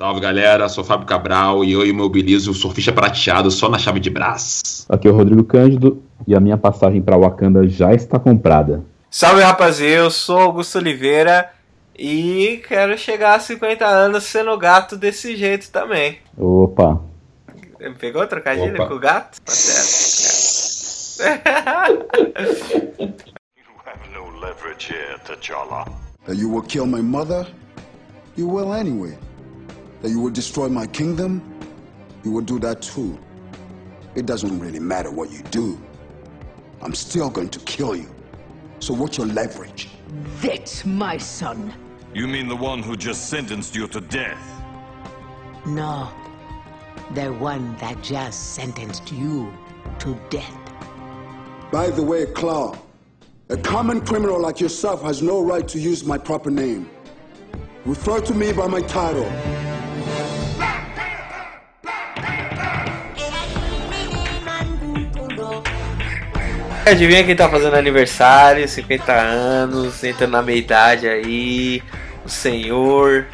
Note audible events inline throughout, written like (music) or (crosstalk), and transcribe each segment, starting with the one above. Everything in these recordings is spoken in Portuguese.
Salve galera, sou Fábio Cabral e eu imobilizo o surfista prateado só na chave de braço. Aqui é o Rodrigo Cândido e a minha passagem para Wakanda já está comprada. Salve rapaziada, eu sou Augusto Oliveira e quero chegar a 50 anos sendo gato desse jeito também. Opa! Pegou trocadilho Opa. com o gato? Tá certo. (laughs) you have no leverage here, T'Challa. You will kill my mother? You will anyway. That you will destroy my kingdom, you will do that too. It doesn't really matter what you do. I'm still going to kill you. So what's your leverage? That, my son. You mean the one who just sentenced you to death? No. The one that just sentenced you to death. By the way, Claw, a common criminal like yourself has no right to use my proper name. Refer to me by my title. Adivinha quem tá fazendo aniversário, 50 anos, entrando na meia-idade aí, o senhor,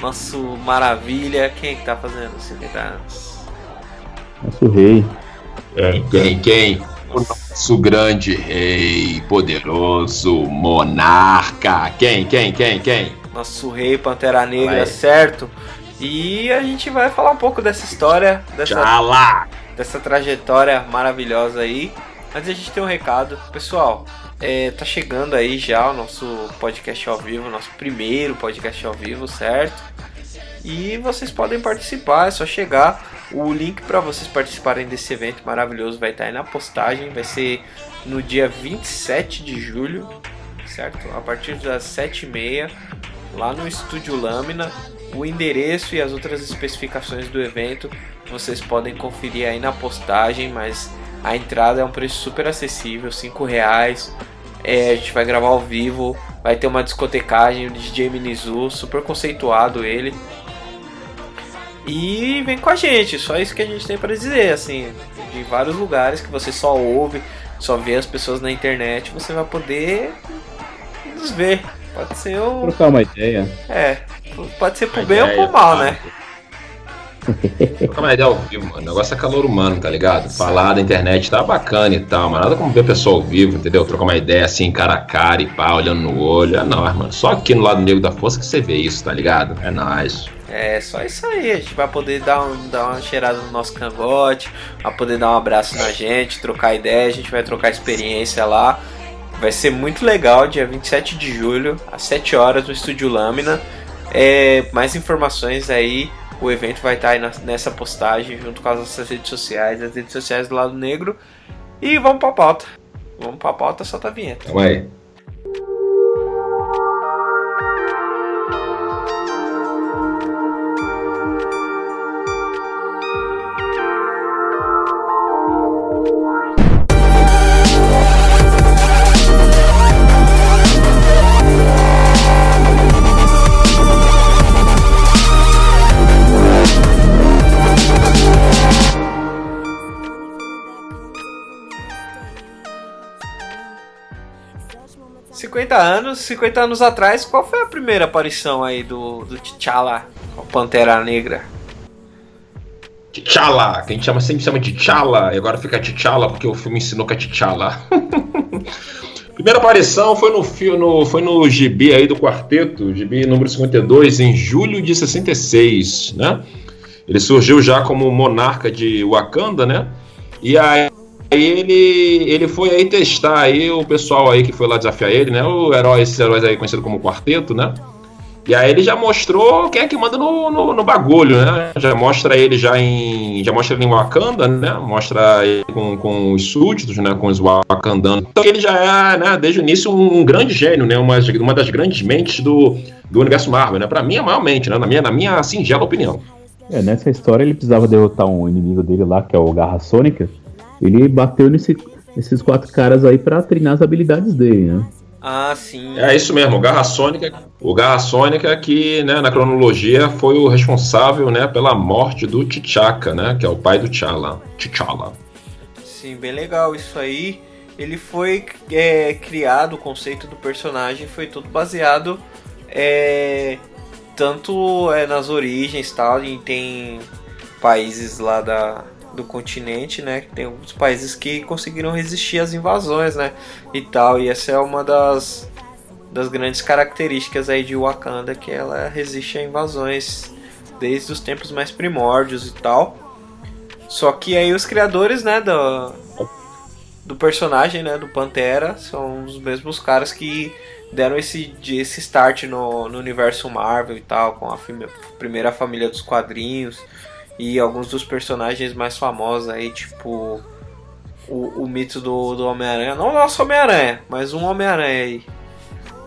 nosso maravilha, quem é que tá fazendo 50 anos? Nosso rei. É, quem, quem? O nosso grande rei, poderoso monarca. Quem, quem, quem, quem? Nosso rei Pantera Negra, vai. certo? E a gente vai falar um pouco dessa história, dessa, dessa trajetória maravilhosa aí. Antes a gente tem um recado, pessoal. É, tá chegando aí já o nosso podcast ao vivo, nosso primeiro podcast ao vivo, certo? E vocês podem participar, é só chegar. O link para vocês participarem desse evento maravilhoso vai estar aí na postagem. Vai ser no dia 27 de julho, certo? A partir das 7h30, lá no Estúdio Lâmina. O endereço e as outras especificações do evento vocês podem conferir aí na postagem, mas a entrada é um preço super acessível, 5 reais. É, a gente vai gravar ao vivo, vai ter uma discotecagem, o DJ Minizu, super conceituado ele. E vem com a gente, só isso que a gente tem para dizer, assim, de vários lugares que você só ouve, só vê as pessoas na internet, você vai poder nos ver. Pode ser o. Trocar uma ideia. É, pode ser pro bem ou pro mal, né? (laughs) Trocar uma ideia ao vivo, mano. O negócio é calor humano, tá ligado? Falar da internet tá bacana e tal, mas nada como ver a pessoa ao vivo, entendeu? Trocar uma ideia assim, cara a cara e pá, olhando no olho. É nóis, mano. Só aqui no lado negro da força que você vê isso, tá ligado? É nóis. É, só isso aí. A gente vai poder dar, um, dar uma cheirada no nosso cangote, vai poder dar um abraço na gente, trocar ideia, a gente vai trocar experiência lá. Vai ser muito legal, dia 27 de julho, às 7 horas, no Estúdio Lâmina. É, mais informações aí o evento vai estar aí nessa postagem junto com as nossas redes sociais, as redes sociais do lado negro. E vamos pra pauta. Vamos pra pauta, solta a vinheta. Calma aí. 50 anos, 50 anos atrás, qual foi a primeira aparição aí do, do T'Challa, o Pantera Negra? T'Challa, que a gente chama, sempre chama de T'Challa, e agora fica T'Challa porque o filme ensinou que é T'Challa. (laughs) Primeira aparição foi no, no, foi no GB aí do quarteto, GB número 52, em julho de 66, né? Ele surgiu já como monarca de Wakanda, né? E aí Aí ele, ele foi aí testar aí o pessoal aí que foi lá desafiar ele, né? O herói, esses heróis aí conhecido como quarteto, né? E aí ele já mostrou quem é que manda no, no, no, bagulho, né? Já mostra ele já em. Já mostra ele em Wakanda, né? Mostra ele com, com os súditos, né? Com os Wakandanos. Então ele já é, né, desde o início, um, grande gênio, né? Uma, uma das grandes mentes do, do universo Marvel, né? Pra mim, a maior mente, né? Na minha, na minha singela opinião. É, nessa história ele precisava derrotar um inimigo dele lá, que é o Garra Sônica. Ele bateu nesse, nesses quatro caras aí para treinar as habilidades dele, né? Ah, sim. É isso mesmo, o Garra Sônica, o Garra Sônica que, né, na cronologia foi o responsável, né, pela morte do T'Chaka, né, que é o pai do T'Challa, T'Challa. Sim, bem legal isso aí. Ele foi é, criado, o conceito do personagem foi tudo baseado é, tanto é nas origens tal, e tem países lá da, do continente, né? Tem alguns países que conseguiram resistir às invasões, né? E tal. E essa é uma das, das grandes características aí de Wakanda, que ela resiste a invasões desde os tempos mais primórdios e tal. Só que aí os criadores, né, do, do personagem, né, do Pantera, são os mesmos caras que deram esse, esse start no, no universo Marvel e tal, com a primeira família dos quadrinhos e alguns dos personagens mais famosos aí, tipo o, o mito do, do Homem-Aranha. Não o nosso Homem-Aranha, mas um Homem-Aranha aí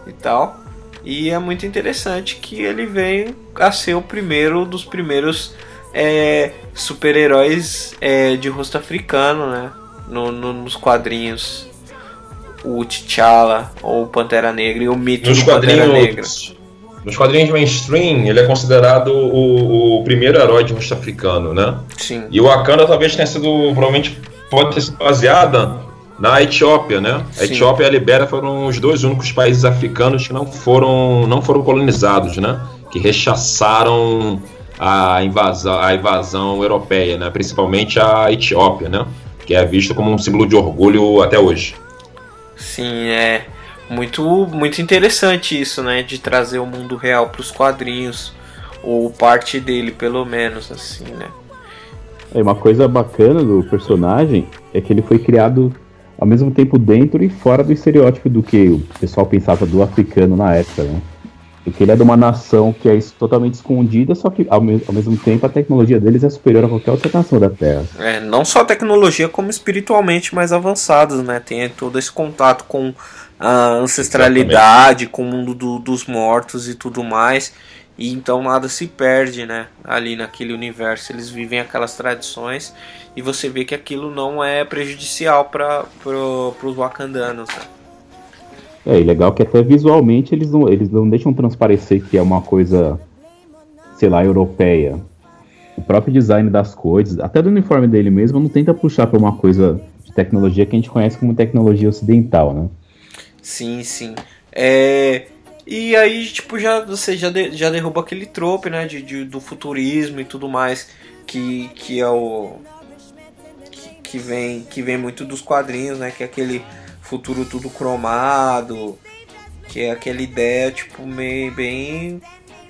e tal. E é muito interessante que ele vem a ser o primeiro dos primeiros é, super-heróis é, de rosto africano, né? No, no, nos quadrinhos. O T'Challa, ou Pantera Negra, e o mito nos do Pantera Negra. Nos quadrinhos mainstream, ele é considerado o, o, primeiro herói de rosto africano, né? Sim. E o Wakanda talvez tenha sido, provavelmente, pode ter sido baseada na Etiópia, né? A Etiópia e a Libéria foram os dois únicos países africanos que não foram, não foram colonizados, né? Que rechaçaram a invasão, a invasão europeia, né? Principalmente a Etiópia, né? Que é vista como um símbolo de orgulho até hoje. Sim, é muito muito interessante isso, né? De trazer o mundo real para os quadrinhos ou parte dele, pelo menos, assim, né? É uma coisa bacana do personagem é que ele foi criado ao mesmo tempo dentro e fora do estereótipo do que o pessoal pensava do africano na época, né? Porque ele é de uma nação que é totalmente escondida, só que ao, me ao mesmo tempo a tecnologia deles é superior a qualquer outra nação da Terra. É, não só a tecnologia, como espiritualmente mais avançados, né? Tem todo esse contato com a ancestralidade, Exatamente. com o mundo do, dos mortos e tudo mais. E então nada se perde, né? Ali naquele universo. Eles vivem aquelas tradições e você vê que aquilo não é prejudicial para pro, os wakandanos. Né? É, e legal que até visualmente eles não, eles não deixam transparecer que é uma coisa, sei lá, europeia. O próprio design das coisas, até do uniforme dele mesmo, não tenta puxar para uma coisa de tecnologia que a gente conhece como tecnologia ocidental, né? Sim, sim. É, e aí, tipo, já, você já, de, já derruba aquele trope, né, de, de, do futurismo e tudo mais, que, que é o... Que, que, vem, que vem muito dos quadrinhos, né, que é aquele futuro tudo cromado, que é aquela ideia, tipo, meio, bem...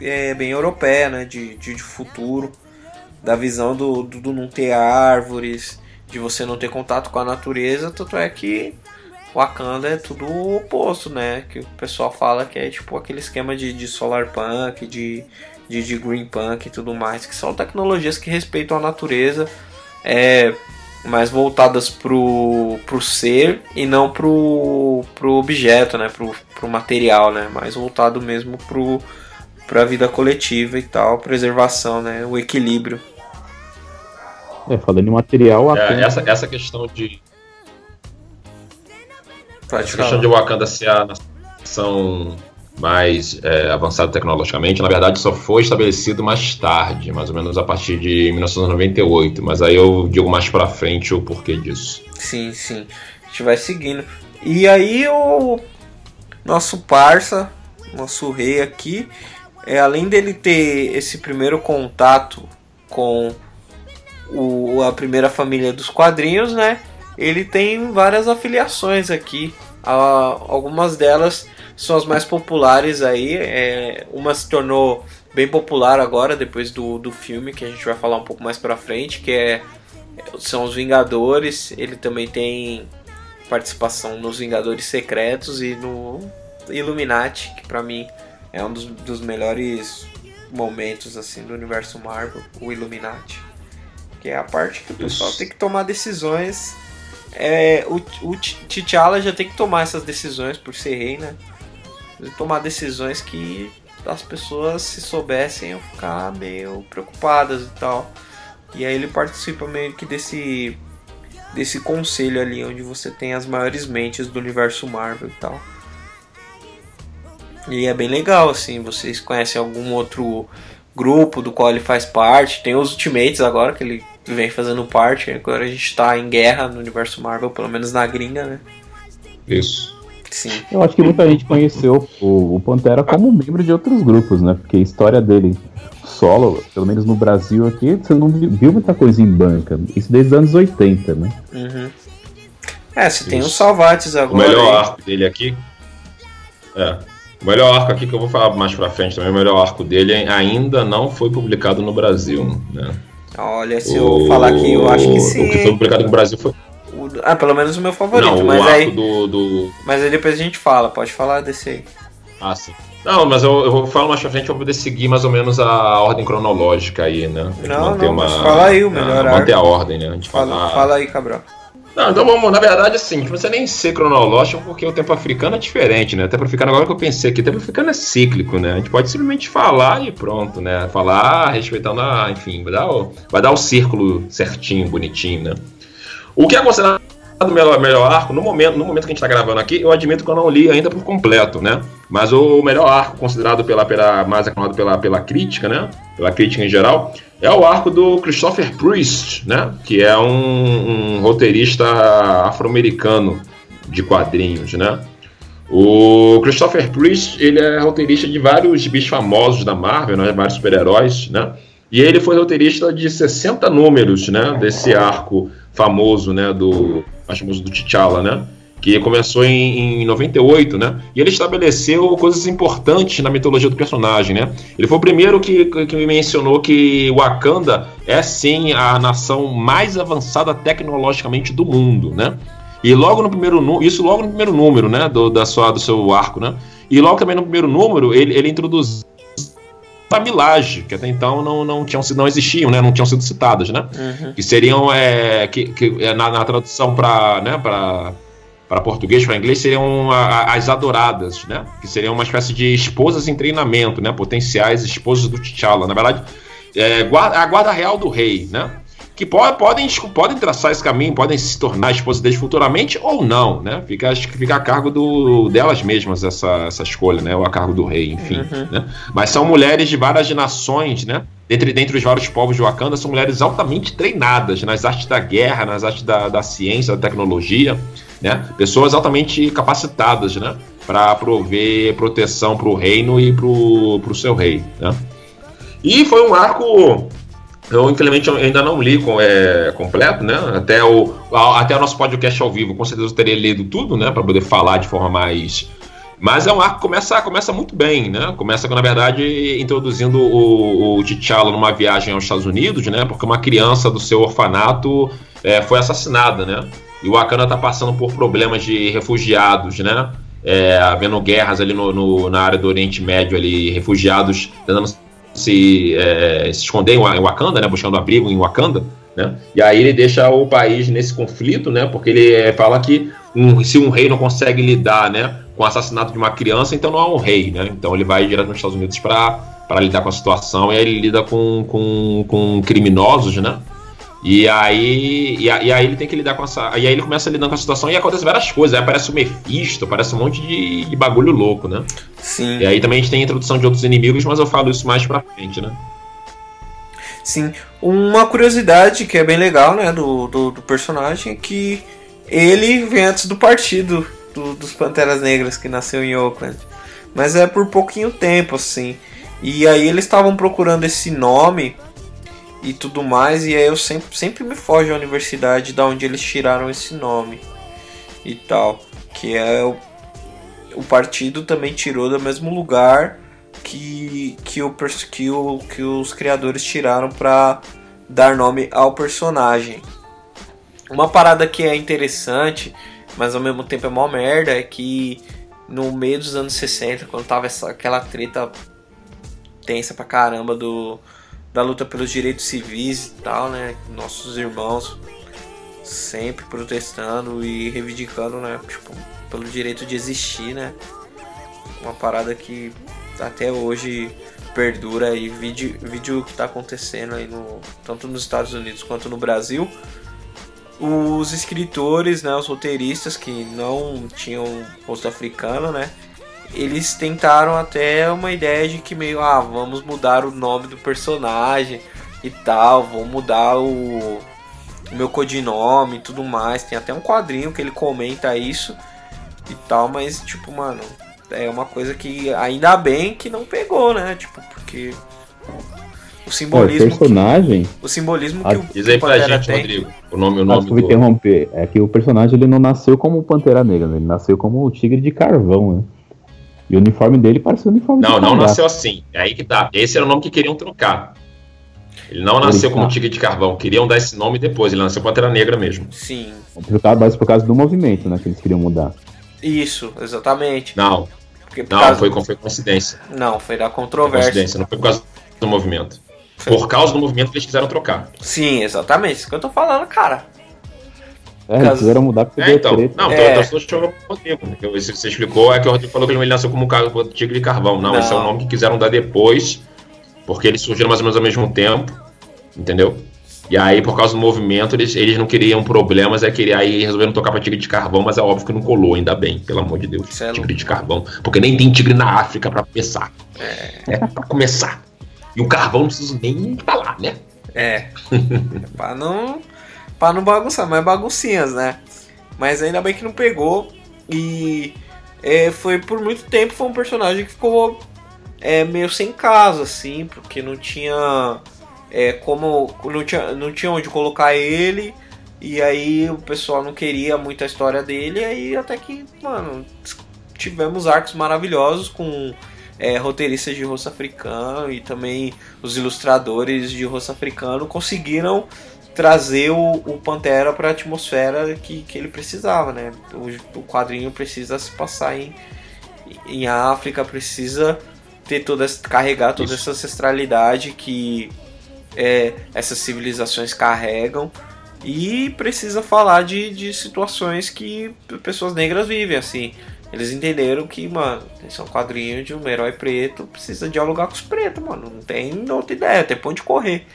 É, bem europeia, né, de, de, de futuro, da visão do, do, do não ter árvores, de você não ter contato com a natureza, tanto é que Wakanda é tudo o oposto, né? Que o pessoal fala que é tipo aquele esquema de, de solar punk, de, de, de, green punk e tudo mais, que são tecnologias que respeitam a natureza, é, mais voltadas pro, pro ser e não pro, pro objeto, né? Pro, pro material, né? Mais voltado mesmo pro, pra vida coletiva e tal, preservação, né? O equilíbrio. É, falando em material, é, essa, essa questão de questão de Wakanda ser a nação mais é, avançada tecnologicamente, na verdade só foi estabelecido mais tarde, mais ou menos a partir de 1998, mas aí eu digo mais pra frente o porquê disso. Sim, sim. A gente vai seguindo. E aí o nosso parça, nosso rei aqui, é, além dele ter esse primeiro contato com o, a primeira família dos quadrinhos, né? Ele tem várias afiliações aqui. Uh, algumas delas são as mais populares aí. É, uma se tornou bem popular agora, depois do, do filme, que a gente vai falar um pouco mais pra frente, que é, são os Vingadores. Ele também tem participação nos Vingadores Secretos e no Illuminati, que pra mim é um dos, dos melhores momentos assim do universo Marvel, o Illuminati. Que é a parte que o pessoal tem que tomar decisões é, o, o T'Challa já tem que tomar essas decisões por ser rei, né? Tomar decisões que as pessoas, se soubessem, iam ficar meio preocupadas e tal. E aí ele participa meio que desse desse conselho ali onde você tem as maiores mentes do universo Marvel e tal. E é bem legal assim, vocês conhecem algum outro grupo do qual ele faz parte? Tem os Ultimates agora que ele vem fazendo parte. Agora a gente tá em guerra no universo Marvel, pelo menos na gringa, né? Isso. Sim. Eu acho que muita gente conheceu o, o Pantera como membro de outros grupos, né? Porque a história dele solo, pelo menos no Brasil aqui, você não viu muita coisa em banca. Isso desde os anos 80, né? Uhum. É, você tem os Salvates agora. O melhor aí. arco dele aqui. É. O melhor arco aqui que eu vou falar mais pra frente também, o melhor arco dele ainda não foi publicado no Brasil, né? Olha, se o... eu falar aqui, eu acho que sim. O que foi publicado no Brasil foi. Ah, pelo menos o meu favorito. Não, mas o aí... do, do. Mas aí depois a gente fala, pode falar desse aí. Ah, sim. Não, mas eu, eu vou falar mais pra frente pra poder seguir mais ou menos a ordem cronológica aí, né? Não, não, uma, fala aí o melhor ah, Manter a ordem, né? A gente fala, fala, fala aí, Cabral. Não, então vamos, na verdade, assim, não precisa nem ser cronológico, porque o tempo africano é diferente, né? O tempo africano, agora que eu pensei aqui, o tempo africano é cíclico, né? A gente pode simplesmente falar e pronto, né? Falar respeitando a, enfim, vai dar o, vai dar o círculo certinho, bonitinho, né? O que é considerado o melhor, melhor arco, no momento, no momento que a gente está gravando aqui, eu admito que eu não li ainda por completo, né? Mas o melhor arco considerado pela, pela mais aclamado pela, pela crítica, né? Pela crítica em geral, é o arco do Christopher Priest, né? Que é um, um roteirista afro-americano de quadrinhos, né? O Christopher Priest, ele é roteirista de vários bichos famosos da Marvel, né? Vários super-heróis, né? E ele foi roteirista de 60 números, né? Desse arco famoso, né? Do mais famoso do T'Challa, né? Que começou em, em 98, né? E ele estabeleceu coisas importantes na mitologia do personagem, né? Ele foi o primeiro que, que mencionou que Wakanda é sim a nação mais avançada tecnologicamente do mundo, né? E logo no primeiro isso logo no primeiro número, né, do, da sua, do seu arco, né? E logo também no primeiro número ele, ele introduziu Tamilage, que até então não, não, tinham, não existiam, né? Não tinham sido citadas, né? Uhum. Que seriam, é, que, que é, na, na tradução para né, para português, para inglês, seriam a, as adoradas, né? Que seriam uma espécie de esposas em treinamento, né? Potenciais esposas do T'Challa. Na verdade, é, a guarda real do rei, né? Que pode, podem, podem traçar esse caminho, podem se tornar esposas deles futuramente ou não, né? Fica, acho que fica a cargo do, delas mesmas essa, essa escolha, né? Ou a cargo do rei, enfim. Uhum. Né? Mas são mulheres de várias nações, né? Dentre, dentre os vários povos de Wakanda, são mulheres altamente treinadas nas artes da guerra, nas artes da, da ciência, da tecnologia, né? Pessoas altamente capacitadas, né? Para prover proteção para o reino e para o seu rei, né? E foi um arco eu, infelizmente, ainda não li é, completo, né? Até o, até o nosso podcast ao vivo, com certeza eu teria lido tudo, né? Para poder falar de forma mais. Mas é um arco que começa, começa muito bem, né? Começa, na verdade, introduzindo o, o T'Challa numa viagem aos Estados Unidos, né? Porque uma criança do seu orfanato é, foi assassinada, né? E o Wakanda tá passando por problemas de refugiados, né? É, havendo guerras ali no, no, na área do Oriente Médio, ali, refugiados tentando se, é, se esconder em Wakanda, né, buscando abrigo em Wakanda, né, e aí ele deixa o país nesse conflito, né, porque ele é, fala que um, se um rei não consegue lidar, né, com o assassinato de uma criança, então não é um rei, né, então ele vai direto nos Estados Unidos para lidar com a situação, e aí ele lida com, com, com criminosos, né, e aí, e, aí ele tem que lidar com essa. E aí ele começa lidar com a situação e acontece várias coisas. Aí aparece o Mephisto, aparece um monte de, de bagulho louco, né? Sim. E aí também a gente tem a introdução de outros inimigos, mas eu falo isso mais pra frente, né? Sim. Uma curiosidade que é bem legal, né, do, do, do personagem é que ele vem antes do partido do, dos Panteras Negras que nasceu em Oakland. Mas é por pouquinho tempo, assim. E aí eles estavam procurando esse nome e tudo mais, e aí eu sempre, sempre me foge a universidade da onde eles tiraram esse nome e tal. Que é o, o partido também tirou do mesmo lugar que, que, o, que, o, que os criadores tiraram para dar nome ao personagem. Uma parada que é interessante, mas ao mesmo tempo é mó merda, é que no meio dos anos 60, quando tava essa, aquela treta tensa pra caramba do, da luta pelos direitos civis e tal, né? Nossos irmãos sempre protestando e reivindicando, né? Tipo, pelo direito de existir, né? Uma parada que até hoje perdura e vídeo, vídeo que está acontecendo aí no tanto nos Estados Unidos quanto no Brasil. Os escritores, né, os roteiristas que não tinham rosto africano, né, eles tentaram até uma ideia de que meio, ah, vamos mudar o nome do personagem e tal, vou mudar o, o meu codinome e tudo mais. Tem até um quadrinho que ele comenta isso. e tal, mas, tipo, mano, é uma coisa que ainda bem que não pegou, né? Tipo, porque o simbolismo. o personagem. Que, o simbolismo que o. Diz aí pra gente, tem. Rodrigo. O nome, o nome. do... interromper. É que o personagem ele não nasceu como Pantera Negra, né? ele nasceu como o Tigre de Carvão, né? E o uniforme dele parece o uniforme Não, não nasceu assim. É aí que tá. Esse era o nome que queriam trocar. Ele não nasceu como tá. Tigre de Carvão. Queriam dar esse nome depois. Ele nasceu Pantera Negra mesmo. Sim. Trocado mais por causa do movimento, né? Que eles queriam mudar. Isso, exatamente. Não. Porque não, causa... foi, foi coincidência. Não, foi da controvérsia. Foi coincidência, não foi por causa do movimento. Foi. Por causa do movimento que eles quiseram trocar. Sim, exatamente. Isso que eu tô falando, cara. É, eles quiseram mudar porque é, então, treta. Não, é. então, então eu Rodrigo. Você explicou, é que o Rodrigo falou que ele nasceu como um tigre de carvão. Não, não, esse é o nome que quiseram dar depois, porque eles surgiram mais ou menos ao mesmo tempo, entendeu? E aí, por causa do movimento, eles, eles não queriam problemas, é que aí resolveram tocar pra tigre de carvão, mas é óbvio que não colou, ainda bem, pelo amor de Deus. É tigre de carvão. Porque nem tem tigre na África pra começar. É. é pra começar. E o carvão não precisa nem falar, né? É. (laughs) pra não para não bagunçar, mas baguncinhas, né? Mas ainda bem que não pegou. E é, foi por muito tempo foi um personagem que ficou é, meio sem casa, assim, porque não tinha é, como. Não tinha, não tinha onde colocar ele. E aí o pessoal não queria muito a história dele. E aí até que, mano, tivemos arcos maravilhosos com é, roteiristas de rosto africano e também os ilustradores de rosto africano conseguiram trazer o, o Pantera para a atmosfera que, que ele precisava, né? O, o quadrinho precisa se passar em, em África, precisa ter toda carregar toda Isso. essa ancestralidade que é, essas civilizações carregam e precisa falar de, de situações que pessoas negras vivem assim. Eles entenderam que, mano, esse é um quadrinho de um herói preto, precisa dialogar com os pretos, mano. Não tem outra ideia, tem ponto de correr.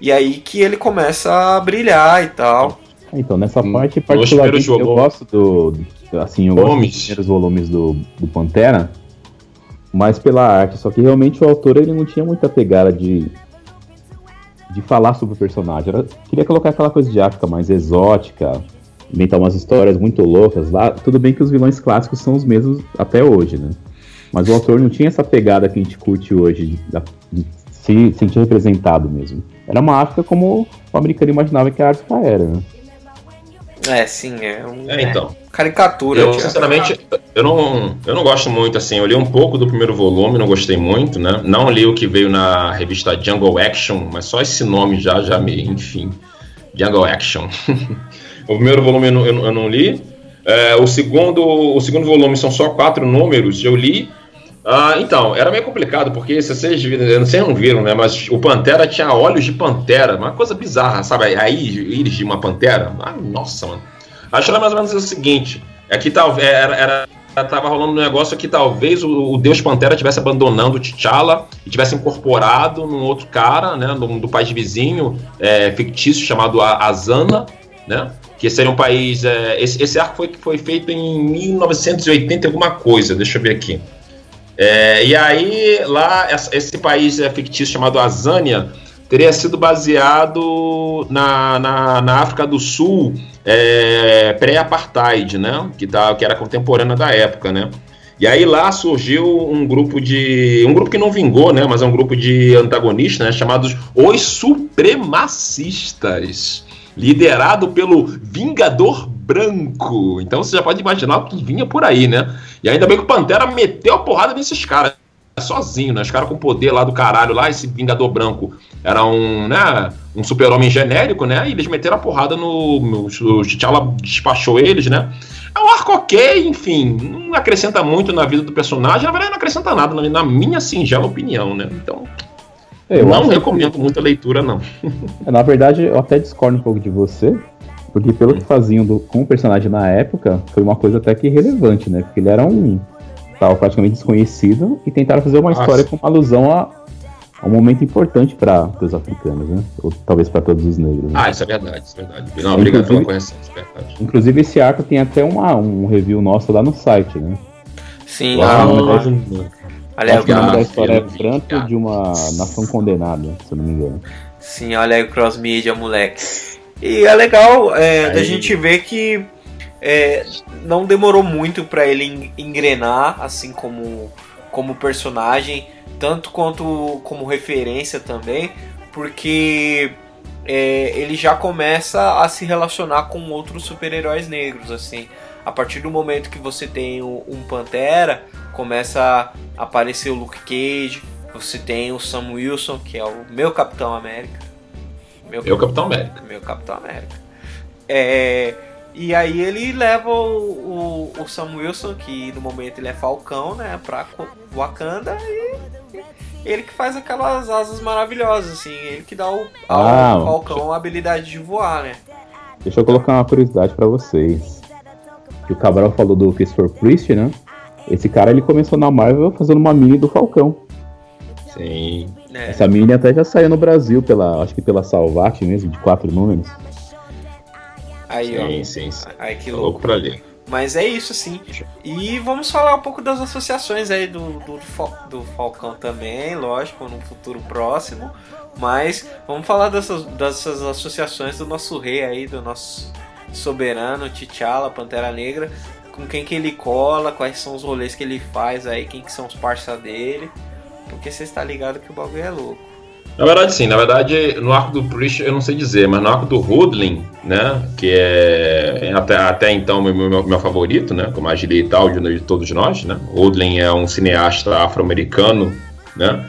E aí que ele começa a brilhar e tal. Então, nessa hum, parte, particularmente, eu gosto do. Assim, eu gosto dos primeiros volumes do, do Pantera, mas pela arte. Só que realmente o autor ele não tinha muita pegada de. de falar sobre o personagem. Era, queria colocar aquela coisa de África mais exótica, inventar umas histórias muito loucas lá. Tudo bem que os vilões clássicos são os mesmos até hoje, né? Mas o autor não tinha essa pegada que a gente curte hoje, de, de se sentir representado mesmo. Era uma África como o americano imaginava que a África era, né? É, sim, é um. É, então. Caricatura. Eu, sinceramente, eu não, eu não gosto muito, assim. Eu li um pouco do primeiro volume, não gostei muito, né? Não li o que veio na revista Jungle Action, mas só esse nome já, já me. Enfim. Jungle Action. (laughs) o primeiro volume eu não, eu não li. É, o, segundo, o segundo volume são só quatro números. Eu li ah, então, era meio complicado, porque se vocês, vocês não viram, né? Mas o Pantera tinha olhos de pantera, uma coisa bizarra, sabe? Aí, íris de uma pantera. Ah, nossa, mano. Acho que era mais ou menos o seguinte: é que talvez era, era tava rolando um negócio que talvez o, o Deus Pantera tivesse abandonando o T'Challa e tivesse incorporado num outro cara, né, do, do país vizinho é, fictício chamado Azana, né, que seria um país. É, esse, esse arco foi, foi feito em 1980 alguma coisa, deixa eu ver aqui. É, e aí, lá, esse país é fictício chamado Azânia teria sido baseado na, na, na África do Sul é, pré-apartheid, né? Que, tá, que era contemporânea da época, né? E aí lá surgiu um grupo de. um grupo que não vingou, né? Mas é um grupo de antagonistas, né? Chamados Os Supremacistas. Liderado pelo Vingador Branco. Então você já pode imaginar o que vinha por aí, né? E ainda bem que o Pantera meteu a porrada nesses caras sozinho, né? Os caras com poder lá do caralho, lá, esse Vingador Branco era um, né, um super-homem genérico, né? E eles meteram a porrada no. no o T'Challa despachou eles, né? É um arco ok, enfim, não acrescenta muito na vida do personagem, na verdade não acrescenta nada, na minha singela opinião, né? Então. Eu não recomendo que... muita leitura, não. (laughs) Na verdade, eu até discordo um pouco de você, porque pelo que faziam do, com o personagem na época, foi uma coisa até que relevante, né? Porque ele era um. Tava praticamente desconhecido e tentaram fazer uma Nossa. história com alusão a, a, um momento importante para os africanos, né? Ou talvez para todos os negros. Né? Ah, isso é verdade, isso é verdade. Não, obrigado pela correção, isso é verdade. Inclusive, esse arco tem até uma, um review nosso lá no site, né? Sim, lá, ah, Aliás, o nome da história é Pranto de uma Nação Condenada, se eu não me engano. Sim, olha aí o cross-media, moleque. E é legal é, da gente ver que é, não demorou muito para ele engrenar, assim como, como personagem, tanto quanto como referência também, porque é, ele já começa a se relacionar com outros super-heróis negros, assim. A partir do momento que você tem um Pantera, começa a aparecer o Luke Cage, você tem o Sam Wilson, que é o meu Capitão América. Meu, meu Capitão América. Meu Capitão América. É, e aí ele leva o, o, o, Sam Wilson, que no momento ele é Falcão, né, pra Wakanda e ele que faz aquelas asas maravilhosas, assim, ele que dá o, ah, ao Falcão a habilidade de voar, né. Deixa eu colocar uma curiosidade para vocês. Que o Cabral falou do Christopher Priest, né? Esse cara ele começou na Marvel fazendo uma mini do Falcão. Sim. É. Essa mini até já saiu no Brasil pela, acho que pela Salvat mesmo, de quatro números. Aí, sim, ó. Sim, sim. Aí que louco. louco pra ler. Mas é isso, sim. E vamos falar um pouco das associações aí do, do, do Falcão também, lógico, no futuro próximo. Mas vamos falar dessas, dessas associações do nosso rei aí, do nosso soberano, T'Challa, Pantera Negra. Com quem que ele cola, quais são os rolês que ele faz aí, quem que são os parceiros dele. Porque você está ligado que o bagulho é louco. Na verdade, sim. Na verdade, no arco do Priest eu não sei dizer, mas no arco do Hoodlin, né? Que é, é até, até então meu, meu, meu, favorito, né? Como a e tal de, de todos nós, né? Hoodlin é um cineasta afro-americano, né?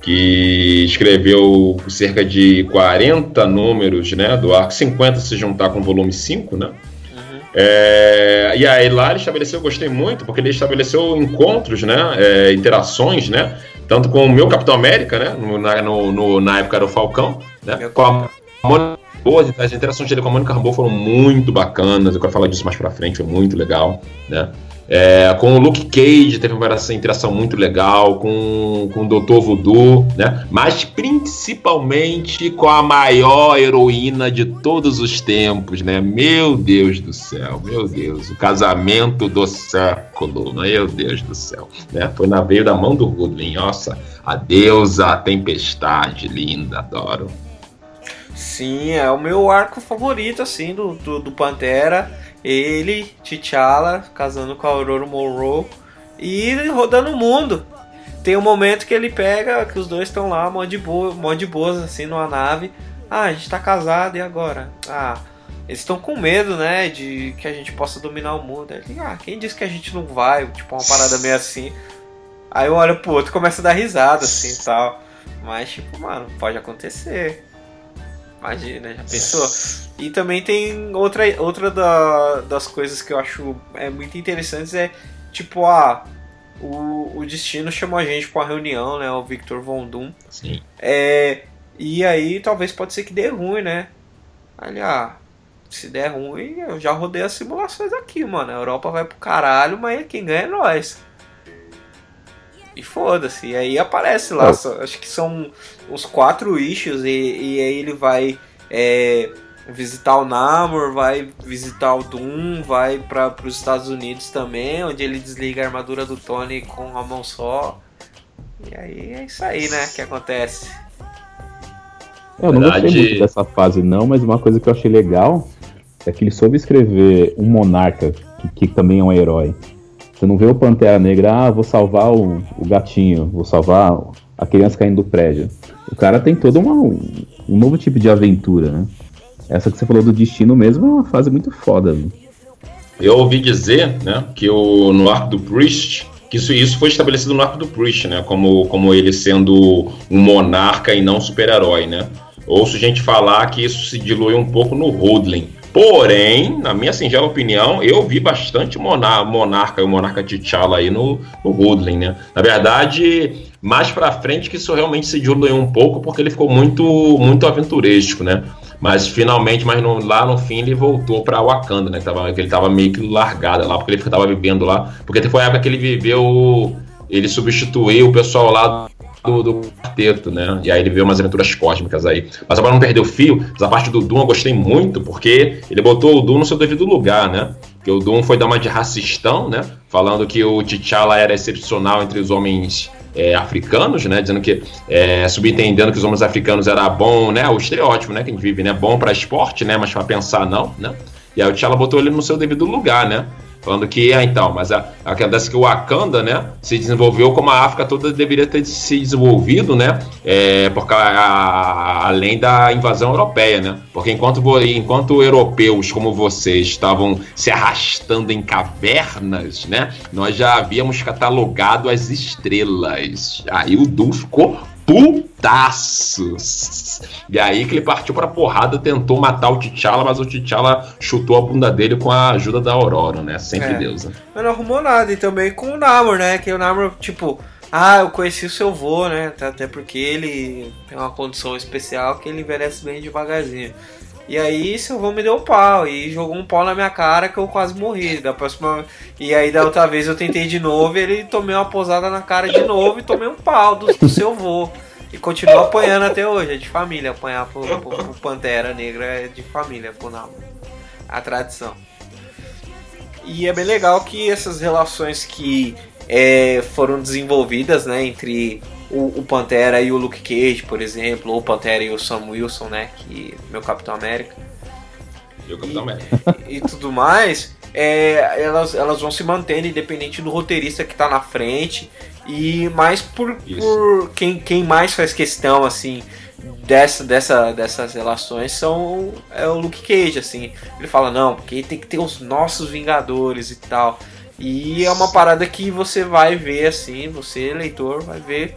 Que escreveu cerca de 40 números, né? Do arco, 50 se juntar com o volume 5, né? Uhum. É, e aí lá ele estabeleceu, eu gostei muito, porque ele estabeleceu encontros, né? É, interações, né? Tanto com o meu Capitão América, né? No, na, no, na época era o Falcão, né? Meu com a Mônica Rambeau, as interações dele com a Mônica Rambeau foram muito bacanas. Eu quero falar disso mais pra frente, foi muito legal, né? É, com o Luke Cage teve uma interação muito legal, com, com o Dr. Voodoo, né? Mas principalmente com a maior heroína de todos os tempos, né? Meu Deus do céu, meu Deus, o casamento do século, meu Deus do céu, né? Foi na veio da mão do Goodwin, nossa, a deusa a tempestade, linda, adoro. Sim, é o meu arco favorito, assim, do, do, do Pantera ele, T'Challa, casando com a Aurora Monroe e rodando o mundo. Tem um momento que ele pega, que os dois estão lá, mó de, boa, mó de boas, assim, numa nave. Ah, a gente tá casado, e agora? Ah, eles estão com medo, né, de que a gente possa dominar o mundo. Ah, quem disse que a gente não vai? Tipo, uma parada meio assim. Aí eu olho pro outro e começo a dar risada, assim, tal. Mas, tipo, mano, pode acontecer. Imagina, já pensou? E também tem outra, outra da, das coisas que eu acho é muito interessantes é tipo, ah, o, o destino chamou a gente para uma reunião, né? O Victor Von Doom. Sim. É, e aí talvez pode ser que dê ruim, né? Ali, ah, se der ruim, eu já rodei as simulações aqui, mano. A Europa vai pro caralho, mas quem ganha é nós. E foda-se. E aí aparece lá, é. acho que são os quatro issues, e, e aí ele vai é, visitar o Namor, vai visitar o Doom, vai para os Estados Unidos também, onde ele desliga a armadura do Tony com a mão só. E aí é isso aí, né, que acontece. Eu não Verdade. gostei muito dessa fase não, mas uma coisa que eu achei legal é que ele soube escrever um monarca, que, que também é um herói. Você não vê o Pantera Negra, ah, vou salvar o, o gatinho, vou salvar a criança caindo do prédio. O cara tem todo uma, um novo tipo de aventura, né? Essa que você falou do destino mesmo é uma fase muito foda. Eu ouvi dizer, né, que o, no arco do Priest, que isso, isso foi estabelecido no arco do Priest, né, como, como ele sendo um monarca e não super-herói, né? Ouço gente falar que isso se dilui um pouco no Hoodlin, Porém, na minha singela opinião, eu vi bastante monar, monarca e o monarca T'Challa aí no, no Woodland, né? Na verdade, mais pra frente que isso realmente se diluiu um pouco, porque ele ficou muito, muito aventuresco, né? Mas finalmente, mas no, lá no fim ele voltou para Wakanda, né? Que, tava, que ele tava meio que largado lá, porque ele tava vivendo lá. Porque foi a época que ele viveu. Ele substituiu o pessoal lá do, do quarteto, né? E aí ele vê umas aventuras cósmicas aí. Mas agora não perder o fio, essa parte do Doom eu gostei muito, porque ele botou o Doom no seu devido lugar, né? Porque o Doom foi dar uma de racistão, né? Falando que o T'Challa era excepcional entre os homens é, africanos, né? Dizendo que, é, subentendendo que os homens africanos era bom, né? O estereótipo, né? Que a gente vive, né? Bom para esporte, né? Mas para pensar, não, né? E aí o T'Challa botou ele no seu devido lugar, né? Falando que, ah, então, mas a, acontece que o Wakanda, né, se desenvolveu como a África toda deveria ter se desenvolvido, né, é, porque a, a, além da invasão europeia, né, porque enquanto, enquanto europeus como vocês estavam se arrastando em cavernas, né, nós já havíamos catalogado as estrelas. Aí o Du ficou putaços. E aí que ele partiu pra porrada, tentou matar o T'Challa, mas o T'Challa chutou a bunda dele com a ajuda da Aurora, né? Sempre é. Deus. Né? Mas não arrumou nada. E também com o Namor, né? Que o Namor, tipo, ah, eu conheci o seu vô, né? Até porque ele tem uma condição especial que ele envelhece bem devagarzinho. E aí avô me deu um pau e jogou um pau na minha cara que eu quase morri. Da próxima e aí da outra vez eu tentei de novo, e ele tomei uma posada na cara de novo e tomei um pau do, do seu avô. E continua apanhando até hoje, é de família apanhar pro, pro, pro Pantera Negra é de família, por não. A tradição. E é bem legal que essas relações que é, foram desenvolvidas, né, entre o, o, Pantera e o Luke Cage, por exemplo, ou o Pantera e o Sam Wilson, né, que meu Capitão América. E o Capitão América. E, e tudo mais, é, elas, elas vão se mantendo independente do roteirista que está na frente. E mais por, por quem, quem mais faz questão assim dessa, dessa, dessas relações são é o Luke Cage assim. Ele fala não porque tem que ter os nossos Vingadores e tal. E é uma parada que você vai ver assim você leitor vai ver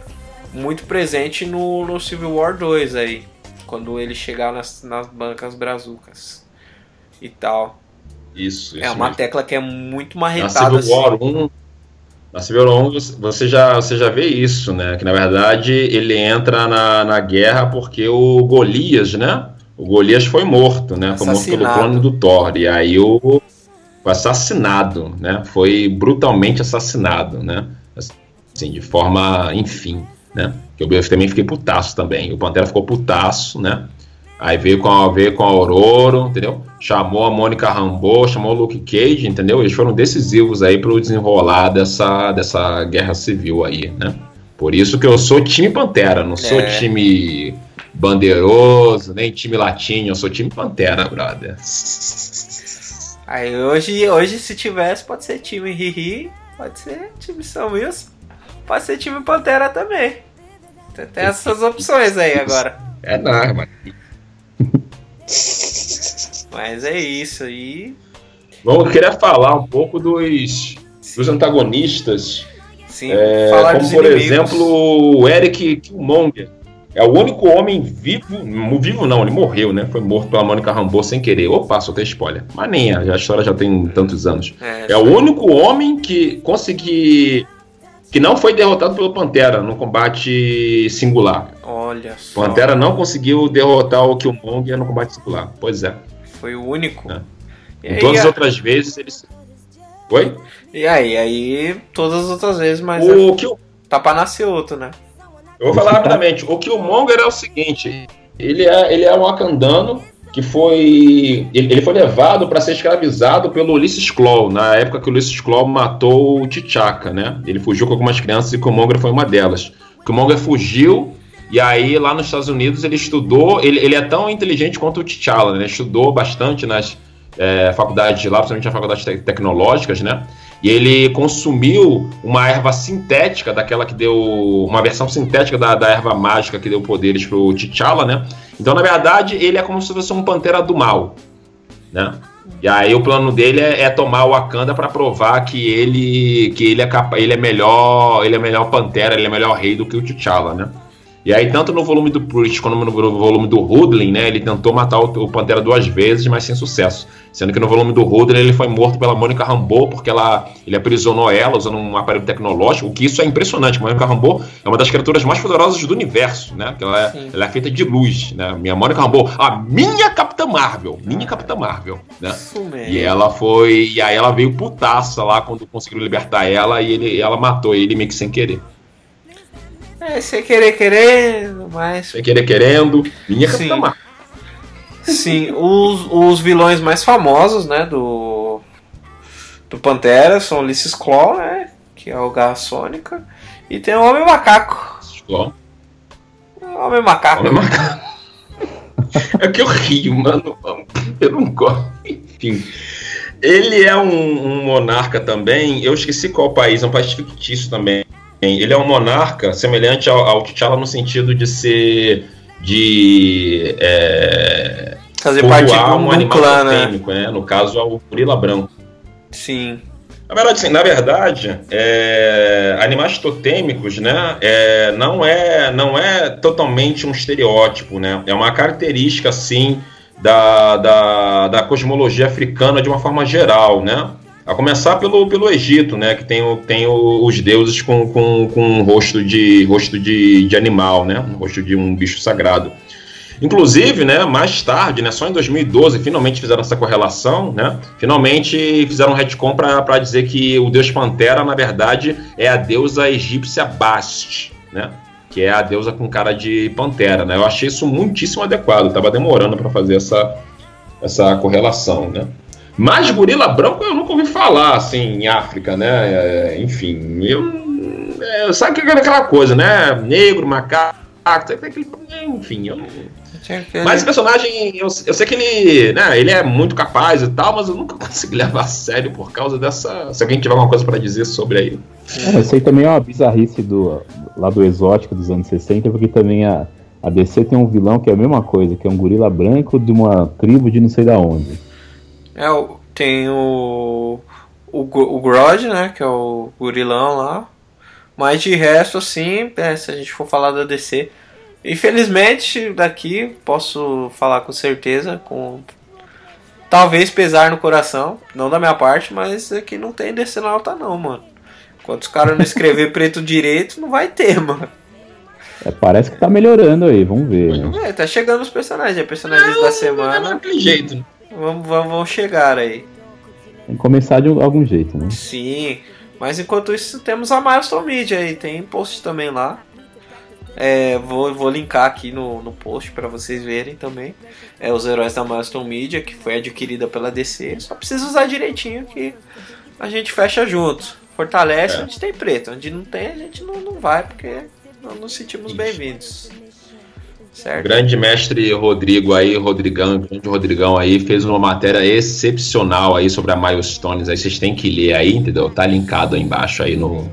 muito presente no, no Civil War 2 aí quando ele chegar nas, nas bancas brazucas e tal isso, é isso uma mesmo. tecla que é muito marretada na Civil War 1 na Civil War você já, você já vê isso, né? Que na verdade ele entra na, na guerra porque o Golias, né? O Golias foi morto, né? Foi morto pelo clone do Thor. E aí o foi assassinado, né? Foi brutalmente assassinado, né? Assim, de forma, enfim, né? Que eu também fiquei putaço também. O Pantera ficou putaço, né? Aí veio com, a, veio com a Aurora, entendeu? Chamou a Mônica Rambeau, chamou o Luke Cage, entendeu? Eles foram decisivos aí para o desenrolar dessa, dessa guerra civil aí, né? Por isso que eu sou time Pantera, não sou é. time bandeiroso, nem time latinho, eu sou time Pantera, brother. Aí hoje, hoje se tivesse, pode ser time Riri, pode ser time São Wilson, pode ser time Pantera também. Tem essas opções aí agora. É nada, mano. Mas é isso aí. Bom, eu queria falar um pouco dos, dos antagonistas. Sim, é, como por inimigos. exemplo o Eric Killmonger. É o único homem vivo, vivo não, ele morreu, né? Foi morto pela Mônica Rambeau sem querer. Opa, só tem spoiler. Mas nem a história já tem tantos anos. É, é o único homem que consegui que não foi derrotado pelo Pantera no combate singular. Olha só. Pantera não conseguiu derrotar o Killmonger no combate singular. Pois é. Foi o único. É. Em todas as a... outras vezes eles. Oi? E aí, aí todas as outras vezes, mas o é... Kill... tá pra nascer outro, né? Eu vou falar rapidamente. O Killmonger é o seguinte: ele é, ele é um Akandano que foi ele, foi levado para ser escravizado pelo Ulysses Claw, na época que o Ulysses Claw matou o T'Chaka, né? Ele fugiu com algumas crianças e Killmonger foi uma delas. Killmonger fugiu e aí lá nos Estados Unidos ele estudou, ele, ele é tão inteligente quanto o T'Challa, né? Estudou bastante nas é, faculdades lá, principalmente nas faculdades te tecnológicas, né? E ele consumiu uma erva sintética, daquela que deu. Uma versão sintética da, da erva mágica que deu poderes pro T'Challa, né? Então, na verdade, ele é como se fosse um pantera do mal, né? E aí o plano dele é, é tomar o Wakanda para provar que ele que ele é capa, ele é melhor, ele é melhor pantera, ele é melhor rei do que o T'Challa, né? E aí, tanto no volume do Priest quanto no volume do Hoodlin, né? Ele tentou matar o, o Pantera duas vezes, mas sem sucesso. Sendo que no volume do Hoodlin ele foi morto pela Mônica Rambeau, porque ela, ele aprisionou ela usando um aparelho tecnológico, o que isso é impressionante. Mônica Rambeau é uma das criaturas mais poderosas do universo, né? Ela é, ela é feita de luz, né? Minha Mônica Rambeau, a minha Capitã Marvel, minha Capitã Marvel, né? E ela foi, e aí ela veio putaça lá quando conseguiu libertar ela e ele, ela matou ele meio que sem querer. É, sem querer querendo, mas. Sem querer querendo. Minha Sim. Sim, os, os vilões mais famosos, né, do. Do Pantera são Ulysses Claw, né? Que é o Garra Sônica. E tem o Homem Macaco. Claw. Homem Macaco. Homem Macaco. (laughs) é que eu rio, mano. Eu não gosto. Enfim. Ele é um, um, monarca também, eu esqueci qual país, é um país fictício também. Ele é um monarca semelhante ao, ao T'Challa no sentido de ser. de. É, Fazer parte de um, animal clã, né? né? No caso, é o gorila branco. Sim. Na verdade, sim, na verdade, é, animais totêmicos, né, é, não é não é totalmente um estereótipo, né? É uma característica, sim, da, da, da cosmologia africana de uma forma geral, né? A começar pelo, pelo Egito, né? Que tem, o, tem os deuses com, com, com um rosto de rosto de, de animal, né? Um rosto de um bicho sagrado. Inclusive, né, mais tarde, né, só em 2012, finalmente fizeram essa correlação, né? Finalmente fizeram um retcon para dizer que o deus Pantera, na verdade, é a deusa egípcia Bast, né? Que é a deusa com cara de pantera, né? Eu achei isso muitíssimo adequado, tava demorando para fazer essa, essa correlação, né? Mas gorila branco eu nunca ouvi falar, assim, em África, né? É, enfim, eu... É, sabe que é aquela coisa, né? Negro, macaco, enfim, eu não mas o personagem, eu, eu sei que ele, né, ele é muito capaz e tal, mas eu nunca (laughs) consegui levar a sério por causa dessa. Se alguém tiver alguma coisa para dizer sobre aí. É, isso aí também é uma bizarrice do, lá do exótico dos anos 60, porque também a, a DC tem um vilão que é a mesma coisa, que é um gorila branco de uma tribo de não sei da onde. É, tem o. O, o Grod, né? Que é o gorilão lá. Mas de resto, assim, é, se a gente for falar da DC, Infelizmente, daqui posso falar com certeza, com talvez pesar no coração, não da minha parte, mas aqui é não tem DC na alta não, mano. Enquanto os caras não escrever preto (laughs) direito, não vai ter, mano. É, parece que tá melhorando aí, vamos ver. Né? É, tá chegando os personagens, os personagens da semana. Não é jeito. Vamos, vamos, vamos chegar aí. Tem que começar de algum jeito, né? Sim, mas enquanto isso temos a Milestone Media aí, tem post também lá. É, vou, vou linkar aqui no, no post para vocês verem também. É os heróis da Milestone Media, que foi adquirida pela DC. Só precisa usar direitinho que a gente fecha junto. Fortalece é. onde tem preto. Onde não tem, a gente não, não vai, porque não nos sentimos bem-vindos. Certo? Grande mestre Rodrigo aí, Rodrigão, grande Rodrigão aí, fez uma matéria excepcional aí sobre a Milestones. Aí vocês têm que ler aí, entendeu? Tá linkado aí embaixo aí no,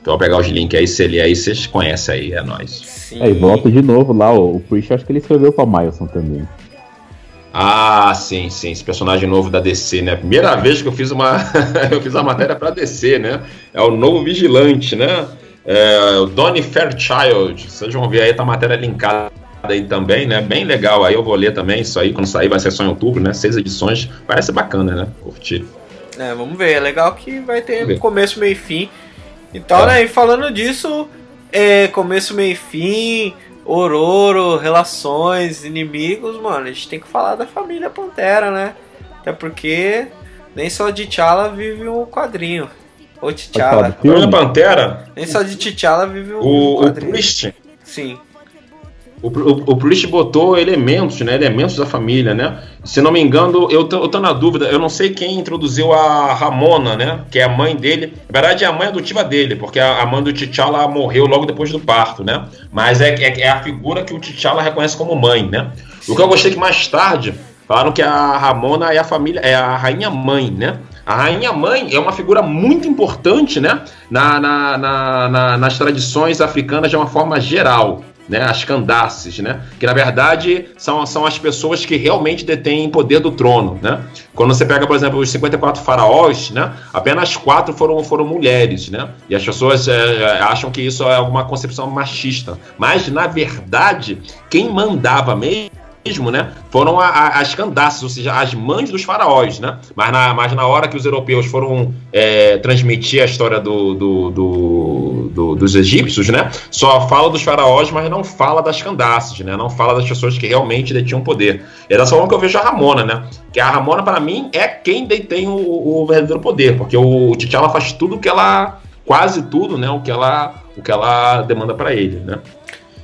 então vou pegar os links aí, se ele aí, vocês conhecem aí, é nóis. É, e volta de novo lá, o, o Priest acho que ele escreveu pra Milson também. Ah, sim, sim, esse personagem novo da DC, né? Primeira vez que eu fiz uma (laughs) eu fiz a matéria para DC, né? É o novo vigilante, né? É, o Donnie Fairchild. Vocês vão ver aí, tá a matéria linkada aí também, né? Bem legal. Aí eu vou ler também isso aí quando sair, vai ser só em outubro, né? Seis edições. Parece bacana, né? Curtir. É, vamos ver. É legal que vai ter começo, meio e fim. Então, é. né, e falando disso, é, começo, meio e fim, Ororo, relações, inimigos, mano, a gente tem que falar da família Pantera, né? Até porque nem só de T'Challa vive um quadrinho. Ou T'Challa. Família Pantera? Nem só de T'Challa vive um, o, quadrinho. O Priest? Sim. O, o, o botou elementos, né? Elementos da família, né? Se não me engano, eu tô, eu tô na dúvida, eu não sei quem introduziu a Ramona, né? Que é a mãe dele. Na verdade, é a mãe adotiva dele, porque a, a mãe do T'Challa morreu logo depois do parto, né? Mas é, é, é a figura que o T'Challa reconhece como mãe, né? O que eu gostei que mais tarde falaram que a Ramona é a família, é a rainha mãe, né? A rainha mãe é uma figura muito importante, né? Na, na, na, na nas tradições africanas de uma forma geral né, as Candaces, né, que na verdade são, são as pessoas que realmente detêm poder do trono. Né? Quando você pega, por exemplo, os 54 faraós, né, apenas quatro foram, foram mulheres. Né? E as pessoas é, acham que isso é alguma concepção machista. Mas, na verdade, quem mandava mesmo mesmo, né, foram a, a, as Candaces, ou seja, as mães dos faraós, né? Mas na, mas na hora que os europeus foram é, transmitir a história do, do, do, do, dos egípcios, né, só fala dos faraós, mas não fala das Candaces, né? Não fala das pessoas que realmente detinham poder. É dessa forma que eu vejo a Ramona, né? Que a Ramona, para mim, é quem detém o, o verdadeiro poder, porque o, o T'Challa faz tudo que ela, quase tudo, né? O que ela, o que ela demanda para ele, né?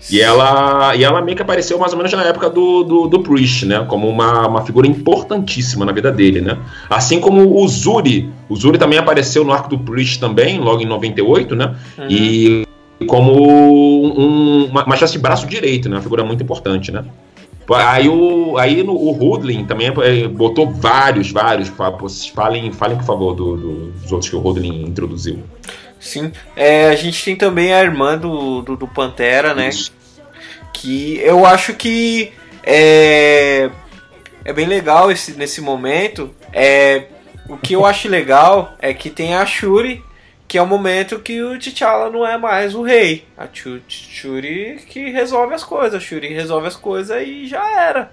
E ela, e ela meio que apareceu mais ou menos na época do, do, do Priest, né? Como uma, uma figura importantíssima na vida dele, né? Assim como o Zuri. O Zuri também apareceu no arco do Priest também, logo em 98, né? Uhum. E como um, uma, uma chance de braço direito, né? Uma figura muito importante, né? Aí, o, aí no, o Rudlin também é, botou vários, vários. Falem, falem por favor, do, do, dos outros que o Rudlin introduziu. Sim. É, a gente tem também a irmã do, do, do Pantera, né? Isso. Que eu acho que é, é bem legal esse, nesse momento. É, o que eu acho legal é que tem a Shuri, que é o momento que o T'Challa não é mais o rei. A Shuri que resolve as coisas. A Shuri resolve as coisas e já era.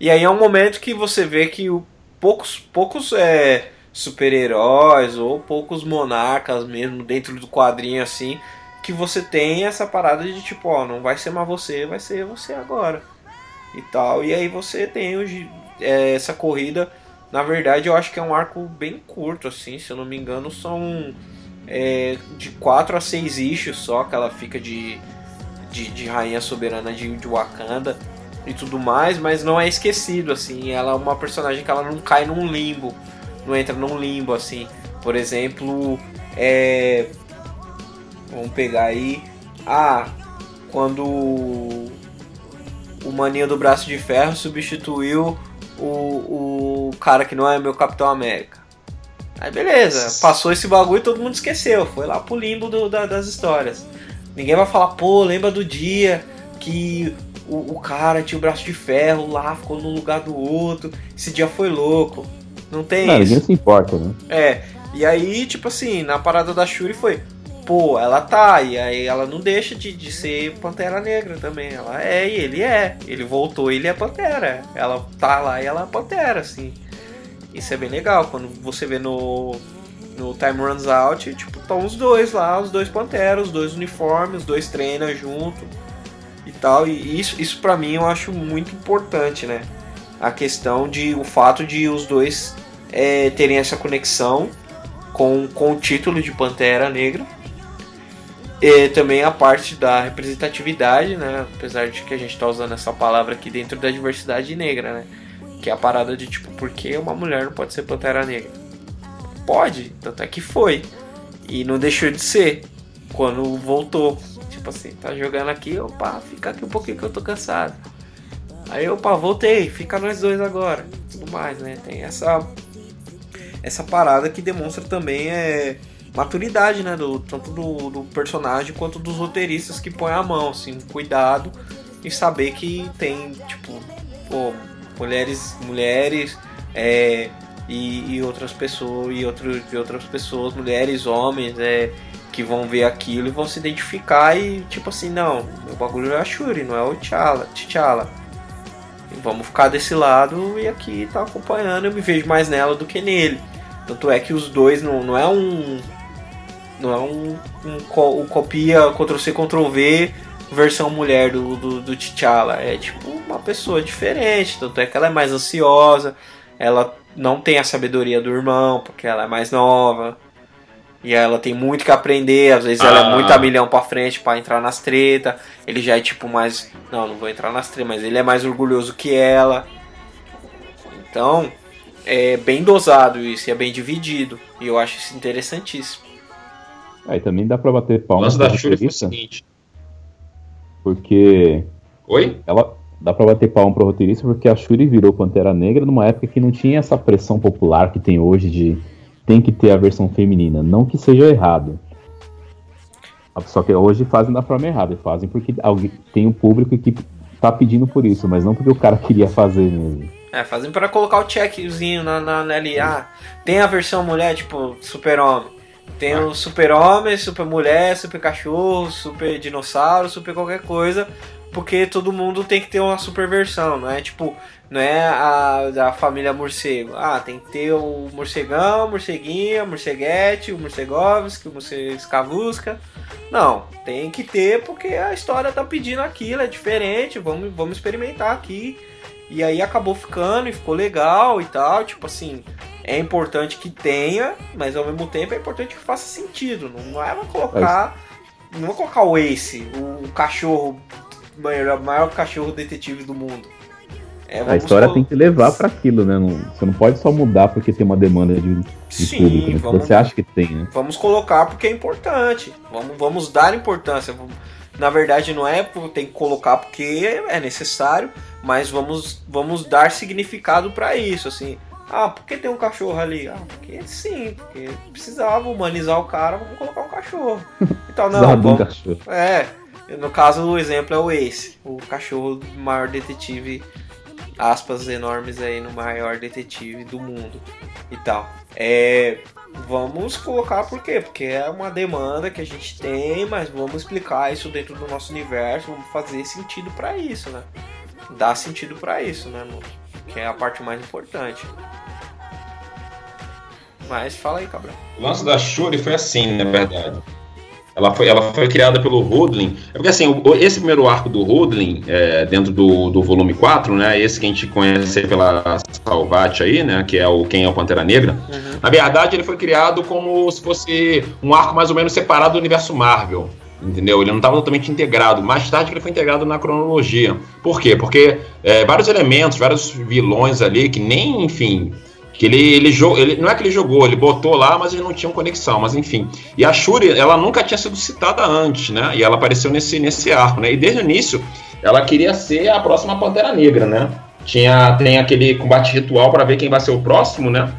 E aí é um momento que você vê que o, poucos, poucos é, super-heróis ou poucos monarcas mesmo dentro do quadrinho assim que você tem essa parada de tipo, ó, não vai ser mais você, vai ser você agora. E tal. E aí você tem é, essa corrida. Na verdade, eu acho que é um arco bem curto, assim, se eu não me engano, são é, de 4 a 6 issues só que ela fica de, de, de rainha soberana de, de Wakanda e tudo mais, mas não é esquecido, assim. Ela é uma personagem que ela não cai num limbo não entra num limbo assim. Por exemplo, é, vamos pegar aí, ah, quando o maninho do braço de ferro substituiu o, o cara que não é meu Capitão América. Aí beleza, passou esse bagulho e todo mundo esqueceu, foi lá pro limbo do, da, das histórias. Ninguém vai falar, pô, lembra do dia que o, o cara tinha o braço de ferro lá, ficou no lugar do outro, esse dia foi louco. Não tem não, isso. Ninguém se importa, né? É. E aí, tipo assim, na parada da Shuri foi. Pô, ela tá, e aí ela não deixa de, de ser Pantera Negra também. Ela é, e ele é. Ele voltou, ele é Pantera. Ela tá lá e ela é Pantera, assim. Isso é bem legal. Quando você vê no, no Time Runs Out, tipo, estão os dois lá, os dois Panteras, os dois uniformes, os dois treinam junto e tal. E isso, isso pra mim eu acho muito importante, né? A questão de o fato de os dois é, terem essa conexão com, com o título de Pantera Negra. E também a parte da representatividade, né? Apesar de que a gente está usando essa palavra aqui dentro da diversidade negra, né? Que é a parada de tipo, por que uma mulher não pode ser Pantera Negra? Pode, tanto é que foi. E não deixou de ser quando voltou. Tipo assim, tá jogando aqui, opa, fica aqui um pouquinho que eu tô cansado. Aí, opa, voltei, fica nós dois agora. Tudo mais, né? Tem essa essa parada que demonstra também é maturidade, né? Do, tanto do, do personagem quanto dos roteiristas que põem a mão, assim, cuidado e saber que tem, tipo, pô, mulheres, mulheres é, e, e, outras pessoas, e, outro, outras pessoas, mulheres, homens, é, que vão ver aquilo e vão se identificar e, tipo assim, não, o bagulho é a Shuri, não é o T'Challa. T'Challa vamos ficar desse lado e aqui tá acompanhando, eu me vejo mais nela do que nele. Tanto é que os dois não, não é um. Não é um, um, copia Ctrl-C, Ctrl-V versão mulher do, do, do T'Challa. É tipo uma pessoa diferente. Tanto é que ela é mais ansiosa, ela não tem a sabedoria do irmão, porque ela é mais nova. E ela tem muito que aprender, às vezes ah. ela é ah. muito a milhão pra frente para entrar nas treta. Ele já é tipo mais. Não, não vou entrar nas treta, mas ele é mais orgulhoso que ela. Então, é bem dosado isso, é bem dividido. E eu acho isso interessantíssimo. Aí também dá pra bater palmas. O da Shuri foi o seguinte. Porque. Oi? Ela. Dá pra bater palma pro roteirista porque a Shuri virou Pantera Negra numa época que não tinha essa pressão popular que tem hoje de tem que ter a versão feminina. Não que seja errado. Só que hoje fazem da forma errada. Fazem porque alguém, tem um público que tá pedindo por isso, mas não porque o cara queria fazer mesmo. É, fazem para colocar o checkzinho na, na, na ali. Ah, tem a versão mulher, tipo, super-homem. Tem o super-homem, super-mulher, super-cachorro, super-dinossauro, super qualquer coisa. Porque todo mundo tem que ter uma super versão, não é tipo, não é a da família morcego. Ah, tem que ter o morcegão, morceguinha, morceguete, o morcegovski, o morcegavusca. Não, tem que ter porque a história tá pedindo aquilo, é diferente, vamos, vamos experimentar aqui. E aí acabou ficando e ficou legal e tal, tipo assim, é importante que tenha, mas ao mesmo tempo é importante que faça sentido. Não, não é colocar. Não vou colocar o Ace, o cachorro, o maior, cachorro detetive do mundo. É, a história tem que levar para aquilo, né? Não, você não pode só mudar porque tem uma demanda de, de Sim, público. Né? Vamos, você acha que tem, né? Vamos colocar porque é importante. Vamos, vamos dar importância. Na verdade, não é tem que colocar porque é necessário, mas vamos, vamos dar significado para isso, assim. Ah, por que tem um cachorro ali? Ah, porque sim, porque precisava humanizar o cara, vamos colocar um cachorro. (laughs) Então, não, vamos, é, no caso o exemplo é o Ace, o cachorro maior detetive, aspas enormes aí no maior detetive do mundo e tal. É, vamos colocar por quê? Porque é uma demanda que a gente tem, mas vamos explicar isso dentro do nosso universo, vamos fazer sentido para isso, né? Dar sentido para isso, né, mano? Que é a parte mais importante. Mas fala aí, Cabral. O lance da Shuri foi assim, na verdade. Ela foi, ela foi criada pelo Rudlin. É porque assim, o, esse primeiro arco do Rudlin, é, dentro do, do volume 4, né? Esse que a gente conhece pela Salvat aí, né? Que é o Quem é o Pantera Negra. Uhum. Na verdade, ele foi criado como se fosse um arco mais ou menos separado do universo Marvel. Entendeu? Ele não estava totalmente integrado. Mais tarde ele foi integrado na cronologia. Por quê? Porque é, vários elementos, vários vilões ali que nem, enfim, que ele, ele, ele não é que ele jogou, ele botou lá, mas eles não tinham conexão, mas enfim. E a Shuri, ela nunca tinha sido citada antes, né? E ela apareceu nesse, nesse arco, né? E desde o início, ela queria ser a próxima Pantera Negra, né? Tinha, tem aquele combate ritual para ver quem vai ser o próximo, né?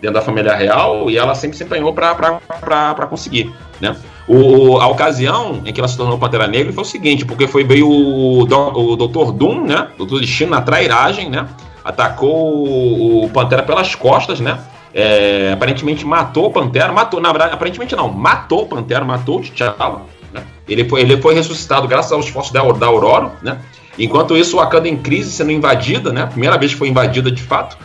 Dentro da família real, e ela sempre se empenhou para conseguir, né? O, a ocasião em que ela se tornou Pantera Negra foi o seguinte, porque foi veio o, o Dr. Doom, né? Doutor Destino na trairagem, né? Atacou o Pantera pelas costas, né? É, aparentemente matou o Pantera, matou, na verdade, aparentemente não, matou o Pantera, matou o T'Challa, né? Ele foi, ele foi ressuscitado graças aos esforços da, da Aurora, né? Enquanto isso, o Wakanda em crise, sendo invadida, né? Primeira vez que foi invadida de fato.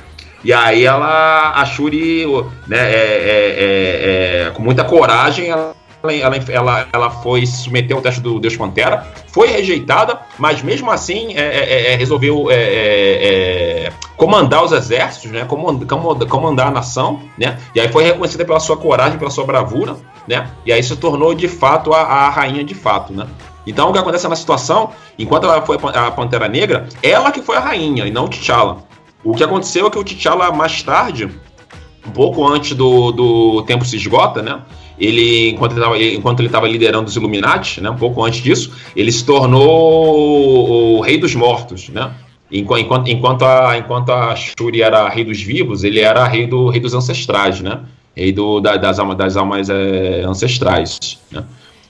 E aí ela, a Shuri, né, é, é, é, é com muita coragem, ela ela, ela, ela foi submeter ao teste do Deus Pantera, foi rejeitada, mas mesmo assim é, é, é, é resolveu é, comandar os exércitos, né? Comandar, comandar a nação, né? E aí foi reconhecida pela sua coragem, pela sua bravura, né? E aí se tornou de fato a, a rainha de fato, né? Então o que acontece na situação, enquanto ela foi a Pantera Negra, ela que foi a rainha e não o T'Challa. O que aconteceu é que o T'Challa mais tarde, um pouco antes do, do tempo se esgota, né? Ele enquanto ele estava liderando os Illuminati, né, um pouco antes disso, ele se tornou o rei dos mortos, né? Enquanto, enquanto, a, enquanto a Shuri era rei dos vivos, ele era rei, do, rei dos ancestrais, né? Rei do, da, das almas, das almas é, ancestrais, né?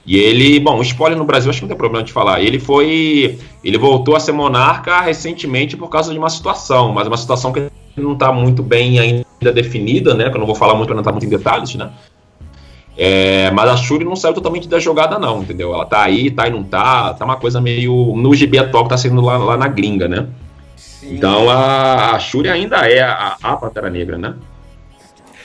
E ele, bom, spoiler no Brasil acho que não tem problema de falar. Ele foi, ele voltou a ser monarca recentemente por causa de uma situação, mas uma situação que não está muito bem ainda definida, né? Que eu não vou falar muito não entrar muito em detalhes, né? É, mas a Shuri não saiu totalmente da jogada, não, entendeu? Ela tá aí, tá e não tá. Tá uma coisa meio. No GB atual que tá sendo lá, lá na gringa, né? Sim. Então a, a Shuri ainda é a, a Pantera Negra, né?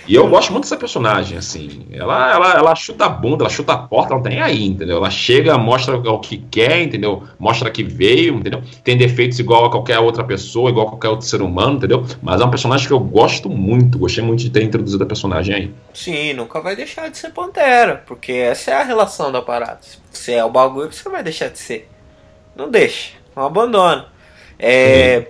E eu gosto muito dessa personagem, assim. Ela, ela, ela chuta a bunda, ela chuta a porta, ela não tem aí, entendeu? Ela chega, mostra o que quer, entendeu? Mostra que veio, entendeu? Tem defeitos igual a qualquer outra pessoa, igual a qualquer outro ser humano, entendeu? Mas é um personagem que eu gosto muito, gostei muito de ter introduzido a personagem aí. Sim, nunca vai deixar de ser Pantera, porque essa é a relação da parada. Se é o bagulho, você vai deixar de ser. Não deixa, não abandona. É.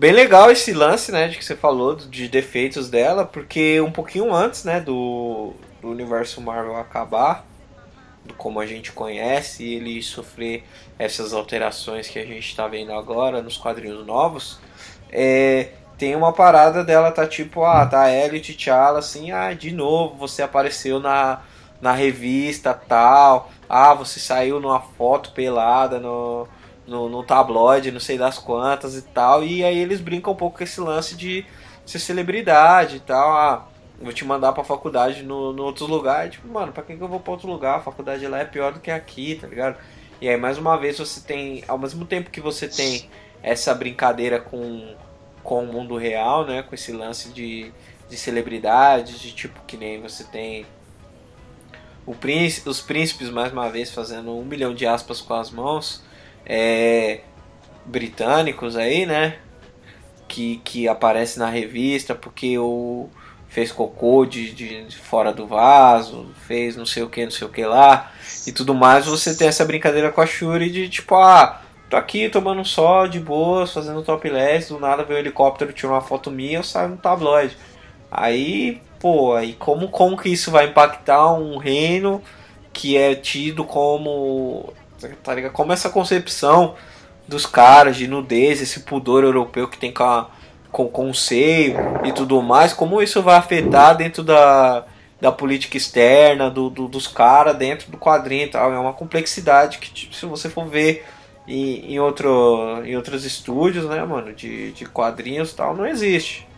Bem legal esse lance, né, de que você falou de defeitos dela, porque um pouquinho antes, né, do, do universo Marvel acabar, do como a gente conhece, ele sofrer essas alterações que a gente está vendo agora nos quadrinhos novos, é, tem uma parada dela tá tipo, ah, tá Ellie T'Challa assim, ah, de novo você apareceu na, na revista tal, ah, você saiu numa foto pelada no no, no tabloide, não sei das quantas e tal. E aí eles brincam um pouco com esse lance de ser celebridade e tal. Ah, vou te mandar pra faculdade no, no outro lugar. E, tipo, mano, pra que, que eu vou pra outro lugar? A faculdade lá é pior do que aqui, tá ligado? E aí, mais uma vez, você tem. Ao mesmo tempo que você tem essa brincadeira com, com o mundo real, né? Com esse lance de, de celebridade, de tipo que nem você tem. O príncipe, os príncipes, mais uma vez, fazendo um milhão de aspas com as mãos é, britânicos aí, né? Que, que aparece na revista porque o fez cocô de, de, fora do vaso, fez não sei o que, não sei o que lá e tudo mais. Você tem essa brincadeira com a Shuri de tipo, ah, tô aqui tomando sol de boas, fazendo topless, do nada veio um helicóptero, tirou uma foto minha, eu saio no tabloide. Aí, pô, aí como, como que isso vai impactar um reino que é tido como Tá ligado? Como essa concepção dos caras, de nudez, esse pudor europeu que tem com, a, com, com o seio e tudo mais, como isso vai afetar dentro da, da política externa, do, do dos caras dentro do quadrinho e tal. É uma complexidade que, tipo, se você for ver em, em, outro, em outros estúdios, né, mano, de, de quadrinhos e tal, não existe.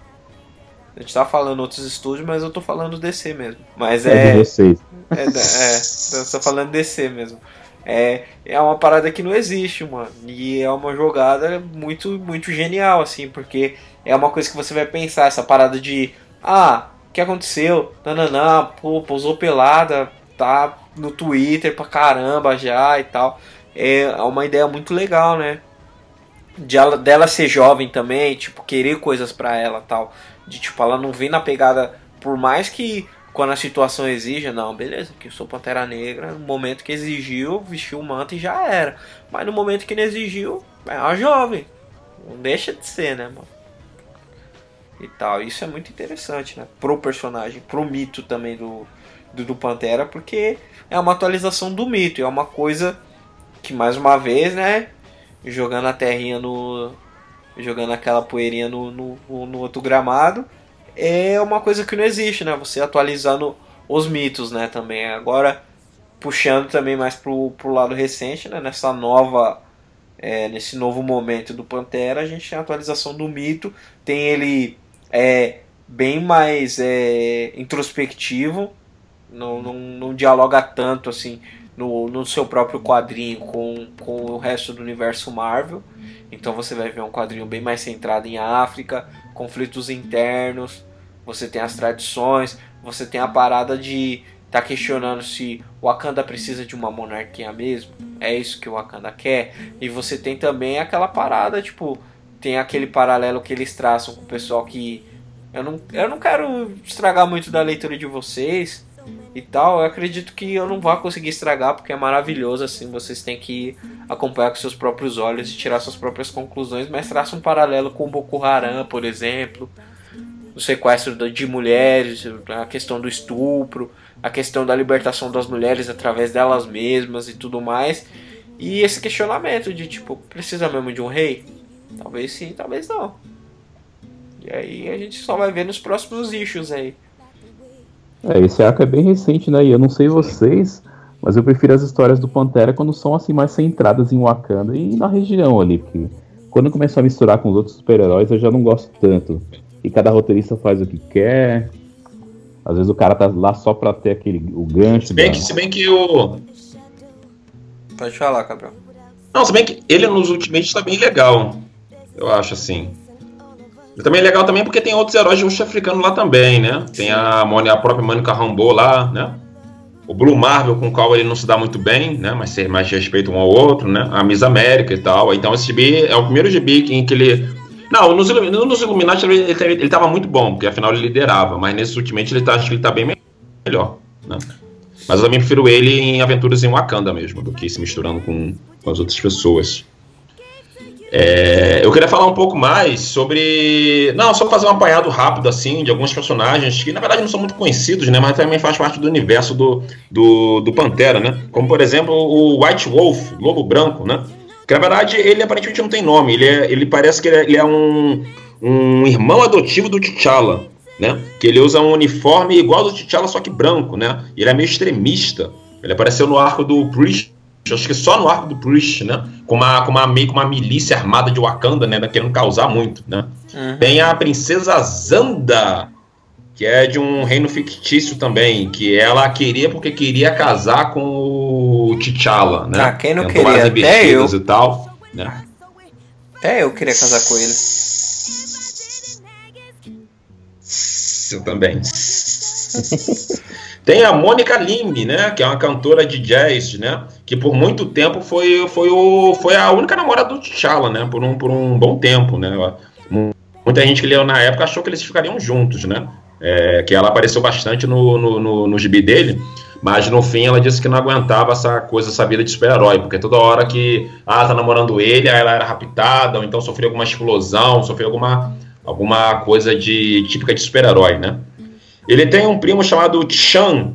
A gente tá falando outros estúdios, mas eu tô falando DC mesmo. Mas é. É, de vocês. é, é eu tô falando DC mesmo. É, é uma parada que não existe, mano. E é uma jogada muito, muito genial, assim, porque é uma coisa que você vai pensar, essa parada de. Ah, o que aconteceu? Nananã, pô, pousou pelada, tá no Twitter pra caramba já e tal. É uma ideia muito legal, né? De ela, dela ser jovem também, tipo, querer coisas para ela tal. De tipo, ela não vem na pegada, por mais que quando a situação exija, não, beleza, que eu sou Pantera Negra, no momento que exigiu, vestiu o manto e já era. Mas no momento que não exigiu, é uma jovem. Não deixa de ser, né, mano? E tal. Isso é muito interessante, né? Pro personagem, pro mito também do, do, do Pantera, porque é uma atualização do mito, é uma coisa que mais uma vez, né? Jogando a terrinha no. Jogando aquela poeirinha no, no, no outro gramado é uma coisa que não existe, né? Você atualizando os mitos, né? Também agora puxando também mais pro, pro lado recente, né? Nessa nova é, nesse novo momento do Pantera, a gente tem a atualização do mito, tem ele é, bem mais é, introspectivo, não, não, não dialoga tanto assim no, no seu próprio quadrinho com, com o resto do universo Marvel. Então você vai ver um quadrinho bem mais centrado em África, conflitos internos, você tem as tradições, você tem a parada de tá questionando se o Wakanda precisa de uma monarquia mesmo, é isso que o Wakanda quer, e você tem também aquela parada, tipo, tem aquele paralelo que eles traçam com o pessoal que eu não, eu não quero estragar muito da leitura de vocês e tal, eu acredito que eu não vou conseguir estragar porque é maravilhoso assim, vocês têm que acompanhar com seus próprios olhos e tirar suas próprias conclusões, mas traça um paralelo com o Boko Haram, por exemplo, o sequestro de mulheres, a questão do estupro, a questão da libertação das mulheres através delas mesmas e tudo mais. E esse questionamento de tipo, precisa mesmo de um rei? Talvez sim, talvez não. E aí a gente só vai ver nos próximos issues aí. É, esse arco é bem recente, né? E eu não sei vocês, mas eu prefiro as histórias do Pantera quando são assim mais centradas em Wakanda e na região ali, porque quando começou a misturar com os outros super-heróis eu já não gosto tanto e cada roteirista faz o que quer. Às vezes o cara tá lá só pra ter aquele o gancho. Se bem, da... que, se bem que o. Pode falar, Gabriel. Não, se bem que ele nos Ultimates tá bem legal. Eu acho assim. Ele também é legal também porque tem outros heróis de russo africano lá também, né? Tem a, a própria Mônica Rambeau lá, né? O Blue Marvel, com o qual ele não se dá muito bem, né? Mas ser mais respeito um ao outro, né? A Miss América e tal. Então esse gibi é o primeiro gibi em que ele não, nos, nos Illuminati ele, ele, ele tava muito bom, porque afinal ele liderava, mas nesse ultimamente ele tá, acho que ele tá bem melhor, né? Mas eu também prefiro ele em aventuras em Wakanda mesmo, do que se misturando com, com as outras pessoas. É, eu queria falar um pouco mais sobre. Não, só fazer um apanhado rápido assim de alguns personagens que na verdade não são muito conhecidos, né? Mas também faz parte do universo do, do, do Pantera, né? Como por exemplo o White Wolf, Lobo Branco, né? Que na verdade ele aparentemente não tem nome, ele, é, ele parece que ele é, ele é um, um irmão adotivo do T'Challa, né? Que ele usa um uniforme igual ao do T'Challa, só que branco, né? E ele é meio extremista. Ele apareceu no arco do Priest, acho que só no arco do Priest, né? Com uma, com uma meio com uma milícia armada de Wakanda, né? Querendo causar muito, né? Uhum. Tem a princesa Zanda, que é de um reino fictício também, que ela queria porque queria casar com o T'Challa, né? Ah, quem não Tentou queria? Até eu. E tal, né? Até eu queria casar com ele. Eu também. (laughs) Tem a Mônica Limbe, né? Que é uma cantora de jazz, né? Que por muito tempo foi, foi, o, foi a única namorada do T'Challa, né? Por um, por um bom tempo, né? Muita gente que leu na época achou que eles ficariam juntos, né? é, que ela apareceu bastante no, no, no, no gibi dele, mas no fim ela disse que não aguentava essa coisa, essa vida de super-herói, porque toda hora que ah, tá namorando ele, aí ela era raptada, ou então sofreu alguma explosão, sofreu alguma, alguma coisa de típica de super-herói, né? Ele tem um primo chamado Chan,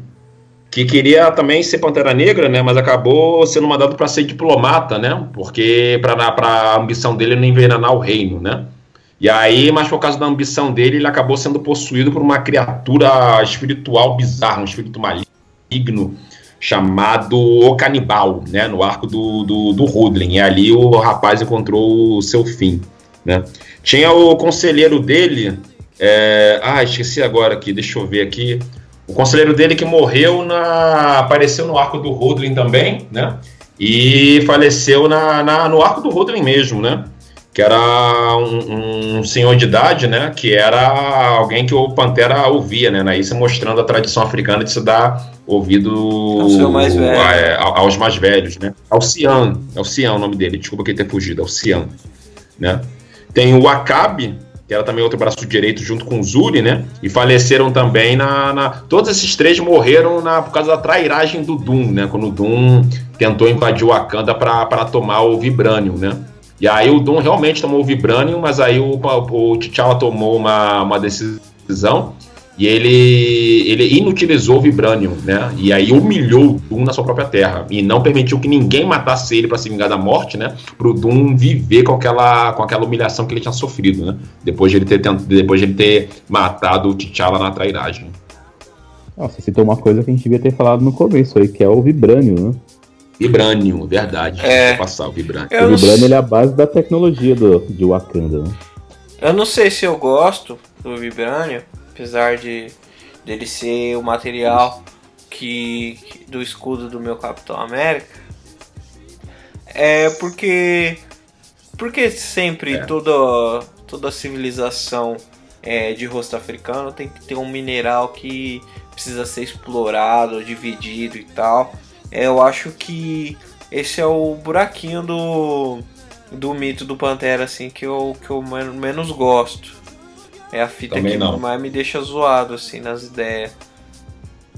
que queria também ser Pantera Negra, né? Mas acabou sendo mandado para ser diplomata, né? Porque para a ambição dele não envenenar o reino, né? E aí, mas por causa da ambição dele, ele acabou sendo possuído por uma criatura espiritual bizarra, um espírito maligno chamado O Canibal, né? No arco do, do, do Rudlin. E ali o rapaz encontrou o seu fim, né? Tinha o conselheiro dele, é... ah, esqueci agora aqui, deixa eu ver aqui. O conselheiro dele que morreu na. apareceu no arco do Rudlin também, né? E faleceu na, na, no arco do Rudlin mesmo, né? Que era um, um, senhor de idade, né? Que era alguém que o Pantera ouvia, né? Isso mostrando a tradição africana de se dar ouvido mais a, é, aos mais velhos, né? É o Cian, é o nome dele, desculpa que ele ter fugido, é o Cian, né? Tem o Acabe, que era também outro braço direito junto com o Zuri, né? E faleceram também na, na, Todos esses três morreram na, por causa da trairagem do Doom, né? Quando o Doom tentou invadir o Wakanda para tomar o Vibranium, né? E aí o Doom realmente tomou o Vibranium, mas aí o, o T'Challa tomou uma, uma decisão e ele, ele inutilizou o Vibranium, né? E aí humilhou o Doom na sua própria terra. E não permitiu que ninguém matasse ele para se vingar da morte, né? Pro Doom viver com aquela, com aquela humilhação que ele tinha sofrido, né? Depois de ele ter, depois de ele ter matado o T'Challa na trairagem. Nossa, citou uma coisa que a gente devia ter falado no começo aí, que é o Vibranium, né? Vibranium, verdade. É. Vou passar o Vibranium. o Vibranium ele é a base da tecnologia do, de Wakanda, né? Eu não sei se eu gosto do Vibranium, apesar de dele ser o material que, que, do escudo do meu Capitão América, é porque porque sempre é. toda toda civilização é, de rosto africano tem que ter um mineral que precisa ser explorado, dividido e tal. É, eu acho que esse é o buraquinho do, do mito do Pantera assim que eu, que eu menos gosto. É a fita Também que não. mais me deixa zoado, assim, nas ideias.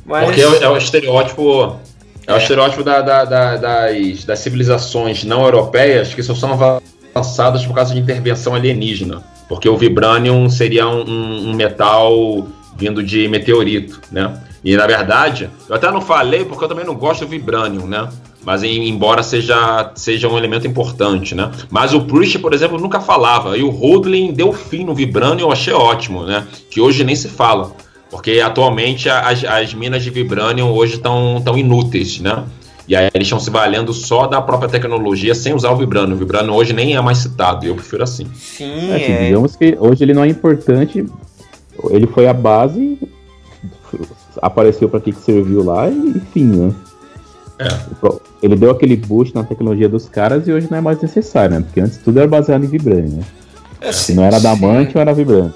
Mas... Porque é, é o estereótipo. É, é o estereótipo da, da, da, das, das civilizações não europeias que só são avançadas por causa de intervenção alienígena. Porque o Vibranium seria um, um metal vindo de meteorito, né? E na verdade, eu até não falei porque eu também não gosto do Vibranium, né? Mas embora seja, seja um elemento importante, né? Mas o Priest, por exemplo, nunca falava. E o Hoodlin deu fim no Vibranium, eu achei ótimo, né? Que hoje nem se fala. Porque atualmente as, as minas de Vibranium hoje estão tão inúteis, né? E aí eles estão se valendo só da própria tecnologia sem usar o Vibranium. O Vibranium hoje nem é mais citado, eu prefiro assim. Sim, é, é. Digamos que hoje ele não é importante, ele foi a base, apareceu para que, que serviu lá e enfim, né? É. Ele deu aquele boost na tecnologia dos caras e hoje não é mais necessário, né? Porque antes tudo era baseado em Vibranium, né? É, Se não era Adamante ou era Vibranium.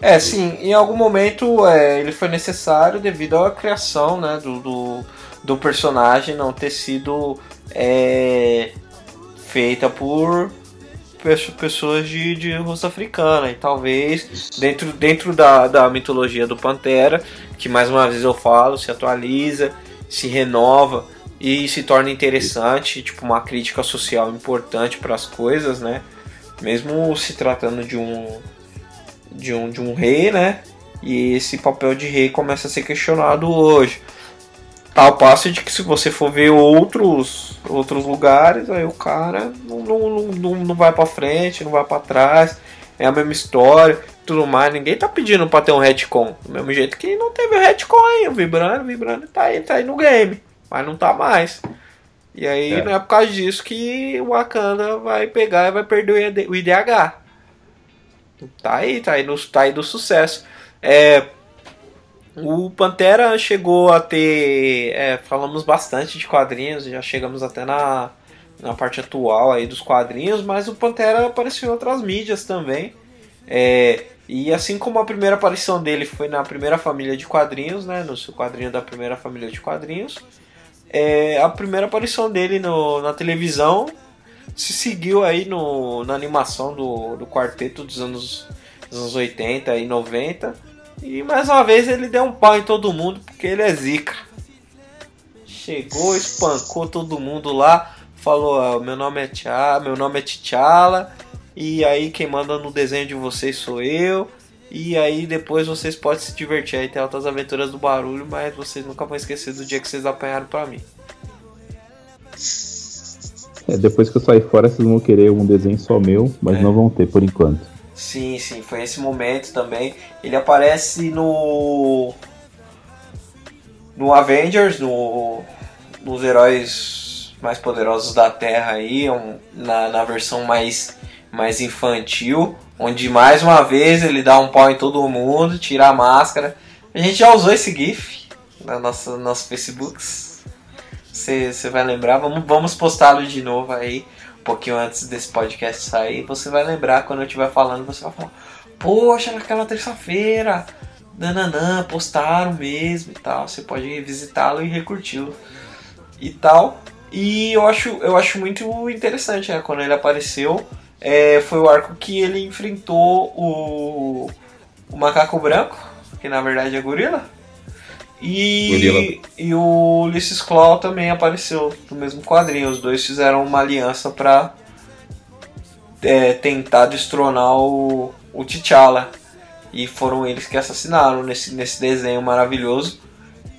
É, sim, em algum momento é, ele foi necessário devido à criação né, do, do, do personagem não ter sido é, feita por pessoas de, de rosto africana e talvez dentro, dentro da, da mitologia do Pantera, que mais uma vez eu falo, se atualiza, se renova e se torna interessante, tipo uma crítica social importante para as coisas, né? Mesmo se tratando de um de um de um rei, né? E esse papel de rei começa a ser questionado hoje. Tal passo de que se você for ver outros outros lugares, aí o cara não, não, não, não vai para frente, não vai para trás, é a mesma história, tudo mais. Ninguém tá pedindo para ter um retcon, do mesmo jeito que não teve o retcon aí, o vibrando, vibrando tá aí, tá aí no game mas não tá mais. E aí é. não é por causa disso que o Wakanda vai pegar e vai perder o IDH. Tá aí, tá aí, no, tá aí do sucesso. É, o Pantera chegou a ter. É, falamos bastante de quadrinhos, já chegamos até na, na parte atual aí dos quadrinhos, mas o Pantera apareceu em outras mídias também. É, e assim como a primeira aparição dele foi na primeira família de quadrinhos, né, no seu quadrinho da primeira família de quadrinhos, é, a primeira aparição dele no, na televisão se seguiu aí no, na animação do, do quarteto dos anos, dos anos 80 e 90. E mais uma vez ele deu um pau em todo mundo porque ele é zica. Chegou, espancou todo mundo lá, falou: ah, meu nome é T'Challa, meu nome é T'Challa, e aí quem manda no desenho de vocês sou eu. E aí depois vocês podem se divertir aí, ter altas aventuras do barulho, mas vocês nunca vão esquecer do dia que vocês apanharam pra mim. É, depois que eu sair fora, vocês vão querer um desenho só meu, mas é. não vão ter por enquanto. Sim, sim, foi esse momento também. Ele aparece no. No Avengers, no, nos heróis mais poderosos da Terra aí, um, na, na versão mais, mais infantil, onde mais uma vez ele dá um pau em todo mundo, tira a máscara. A gente já usou esse GIF na nossa, nossos Facebooks você vai lembrar. Vamos, vamos postá-lo de novo aí, um pouquinho antes desse podcast sair. Você vai lembrar quando eu estiver falando, você vai falar: Poxa, naquela terça-feira, nananã, postaram mesmo e tal. Você pode visitá-lo e recurti-lo e tal. E eu acho, eu acho muito interessante, né? Quando ele apareceu, é, foi o arco que ele enfrentou o, o macaco branco, que na verdade é gorila. E, e o Ulysses Claw também apareceu no mesmo quadrinho. Os dois fizeram uma aliança para é, tentar destronar o, o T'Challa. E foram eles que assassinaram nesse, nesse desenho maravilhoso.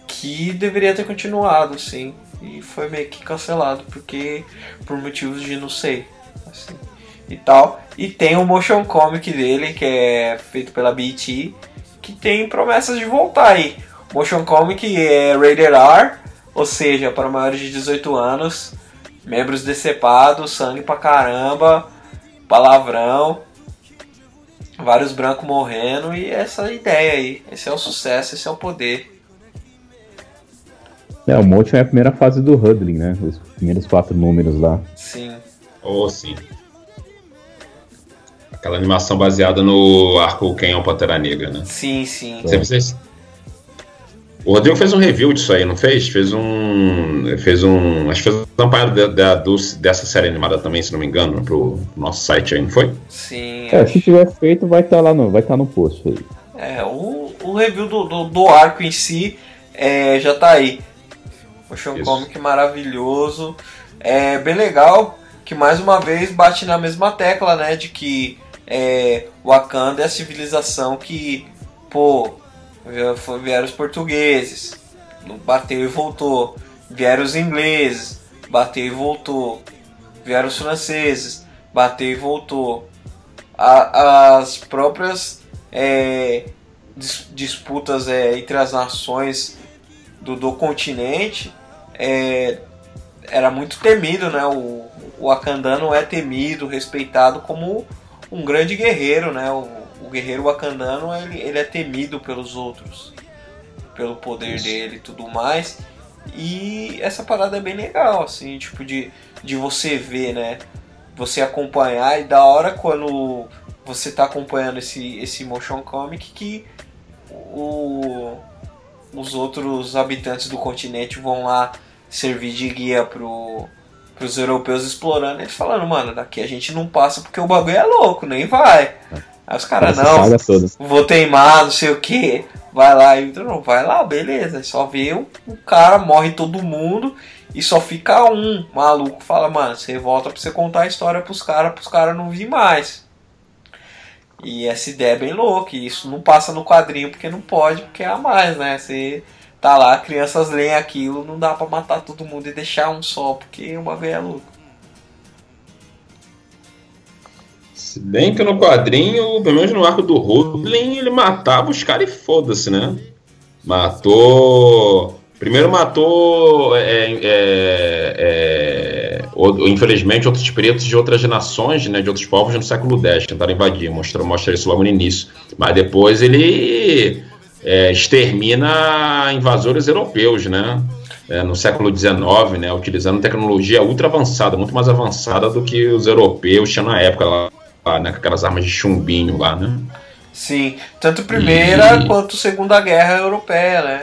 Que deveria ter continuado, sim. E foi meio que cancelado, porque por motivos de não sei. Assim, e tal. E tem o motion comic dele, que é feito pela BT, que tem promessas de voltar aí. Motion Comic é rated R, ou seja, para maiores de 18 anos, membros decepados, sangue pra caramba, palavrão, vários brancos morrendo e essa ideia aí. Esse é o sucesso, esse é o poder. É, o Motion é a primeira fase do Hudling, né? Os primeiros quatro números lá. Sim. Oh, sim. Aquela animação baseada no arco Quem é o Pantera Negra, né? Sim, sim. Você, o Rodrigo fez um review disso aí, não fez? Fez um. Fez um. Acho que fez um amparo de, de, dessa série animada também, se não me engano, pro nosso site aí, não foi? Sim. É, se tiver feito, vai estar tá lá no. Vai estar tá no post aí. É, o, o review do, do, do arco em si é, já tá aí. O Sean Comic maravilhoso. É bem legal que mais uma vez bate na mesma tecla, né? De que é, Wakanda é a civilização que, pô, Vieram os portugueses, bateu e voltou. Vieram os ingleses, bateu e voltou. Vieram os franceses, bateu e voltou. A, as próprias é, dis, disputas é, entre as nações do, do continente é, era muito temido, né? O, o Akandano é temido, respeitado como um grande guerreiro, né? O, o guerreiro wakandano ele, ele é temido pelos outros, pelo poder Isso. dele e tudo mais. E essa parada é bem legal, assim, tipo, de, de você ver, né? Você acompanhar e da hora quando você tá acompanhando esse, esse motion comic que o, os outros habitantes do continente vão lá servir de guia pro, pros europeus explorando, eles falando, mano, daqui a gente não passa porque o bagulho é louco, nem vai. Aí os caras, não, vou teimar, não sei o que. Vai lá, e não, vai lá, beleza. Só vê o, o cara, morre todo mundo e só fica um maluco. Fala, mano, você volta pra você contar a história pros caras, pros caras não vir mais. E essa ideia é bem louca. E isso não passa no quadrinho porque não pode, porque é a mais, né? Você tá lá, crianças leem aquilo, não dá pra matar todo mundo e deixar um só, porque o bagulho é louco. Se bem que no quadrinho, pelo menos no arco do Rudlin, ele matava os caras e foda-se, né? Matou. Primeiro matou, é, é, é, infelizmente, outros pretos de outras nações, né, de outros povos no século X, tentaram invadir, mostra, mostra isso logo no início. Mas depois ele é, extermina invasores europeus, né? É, no século XIX, né, utilizando tecnologia ultra avançada, muito mais avançada do que os europeus tinham na época lá lá, né? Com aquelas armas de chumbinho lá, né? Sim, tanto Primeira e... quanto Segunda Guerra Europeia, né?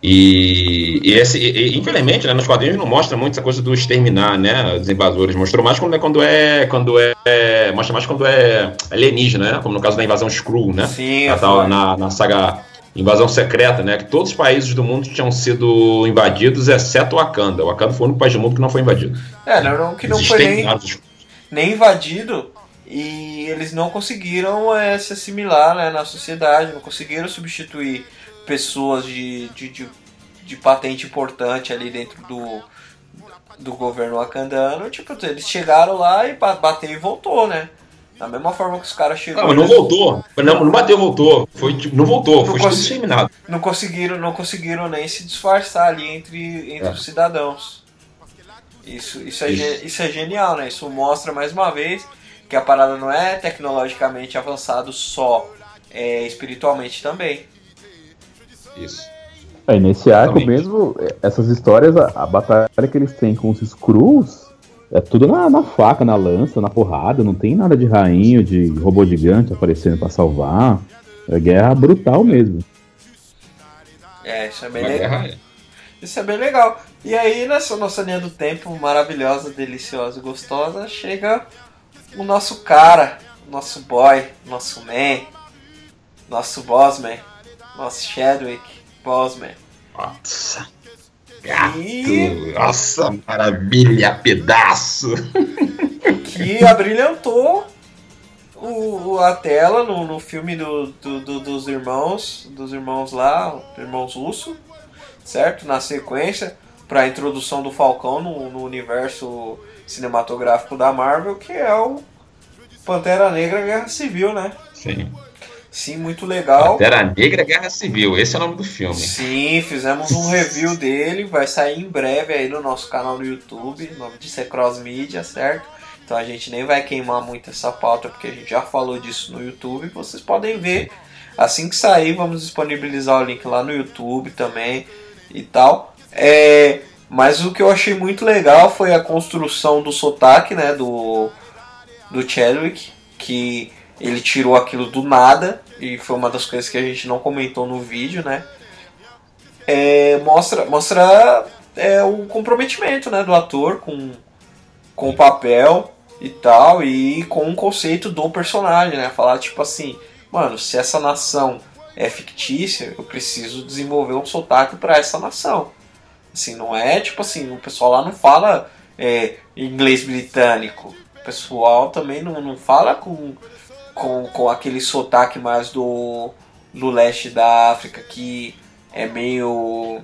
E, e, esse, e, infelizmente, né, nos quadrinhos não mostra muito essa coisa do exterminar, né, os invasores. Mostrou mais quando é quando é quando é mostra mais quando é alienígena, né, como no caso da invasão Skrull, né? Sim, na, na, na saga Invasão Secreta, né, que todos os países do mundo tinham sido invadidos, exceto o Wakanda. O Wakanda foi o único país do mundo que não foi invadido. É, não, que não foi nem, nem invadido e eles não conseguiram é, se assimilar né, na sociedade, não conseguiram substituir pessoas de, de, de, de patente importante ali dentro do, do governo wakandano. Tipo, eles chegaram lá e bateu e voltou, né? Da mesma forma que os caras chegaram. Não, mas não voltou. Não, não bateu, voltou. Foi, tipo, não voltou, não foi cons... disseminado. Não conseguiram, não conseguiram nem se disfarçar ali entre, entre é. os cidadãos. Isso, isso, é, isso. isso é genial, né? Isso mostra mais uma vez que a parada não é tecnologicamente avançado só, é espiritualmente também. Isso. É, nesse arco mesmo, essas histórias, a, a, batalha que eles têm com os Skrulls é tudo na, na, faca, na lança, na porrada, não tem nada de rainho, de robô gigante aparecendo para salvar. É guerra brutal mesmo. É, isso é bem legal. É. Isso é bem legal. E aí, nessa nossa linha do tempo maravilhosa, deliciosa e gostosa, chega o nosso cara, nosso boy, nosso man, nosso bossman, nosso Chadwick Boseman. Nossa. Gato, nossa, maravilha, pedaço. que abrilhantou o, a tela no, no filme do, do, do, dos irmãos, dos irmãos lá, irmãos Russo, certo? Na sequência, para a introdução do Falcão no, no universo cinematográfico da Marvel, que é o Pantera Negra Guerra Civil, né? Sim. Sim, muito legal. Pantera Negra Guerra Civil, esse é o nome do filme. Sim, fizemos um review dele, vai sair em breve aí no nosso canal no YouTube, o nome disso é Cross Media, certo? Então a gente nem vai queimar muito essa pauta porque a gente já falou disso no YouTube, vocês podem ver. Assim que sair, vamos disponibilizar o link lá no YouTube também e tal. É, mas o que eu achei muito legal foi a construção do sotaque, né, do do Chadwick, que ele tirou aquilo do nada e foi uma das coisas que a gente não comentou no vídeo, né? É, mostra mostra é, o comprometimento né, do ator com, com o papel e tal, e com o conceito do personagem, né? Falar tipo assim, mano, se essa nação é fictícia, eu preciso desenvolver um sotaque para essa nação. Assim, não é tipo assim, o pessoal lá não fala é, inglês britânico. O pessoal também não, não fala com com, com aquele sotaque mais do, do leste da África que é meio.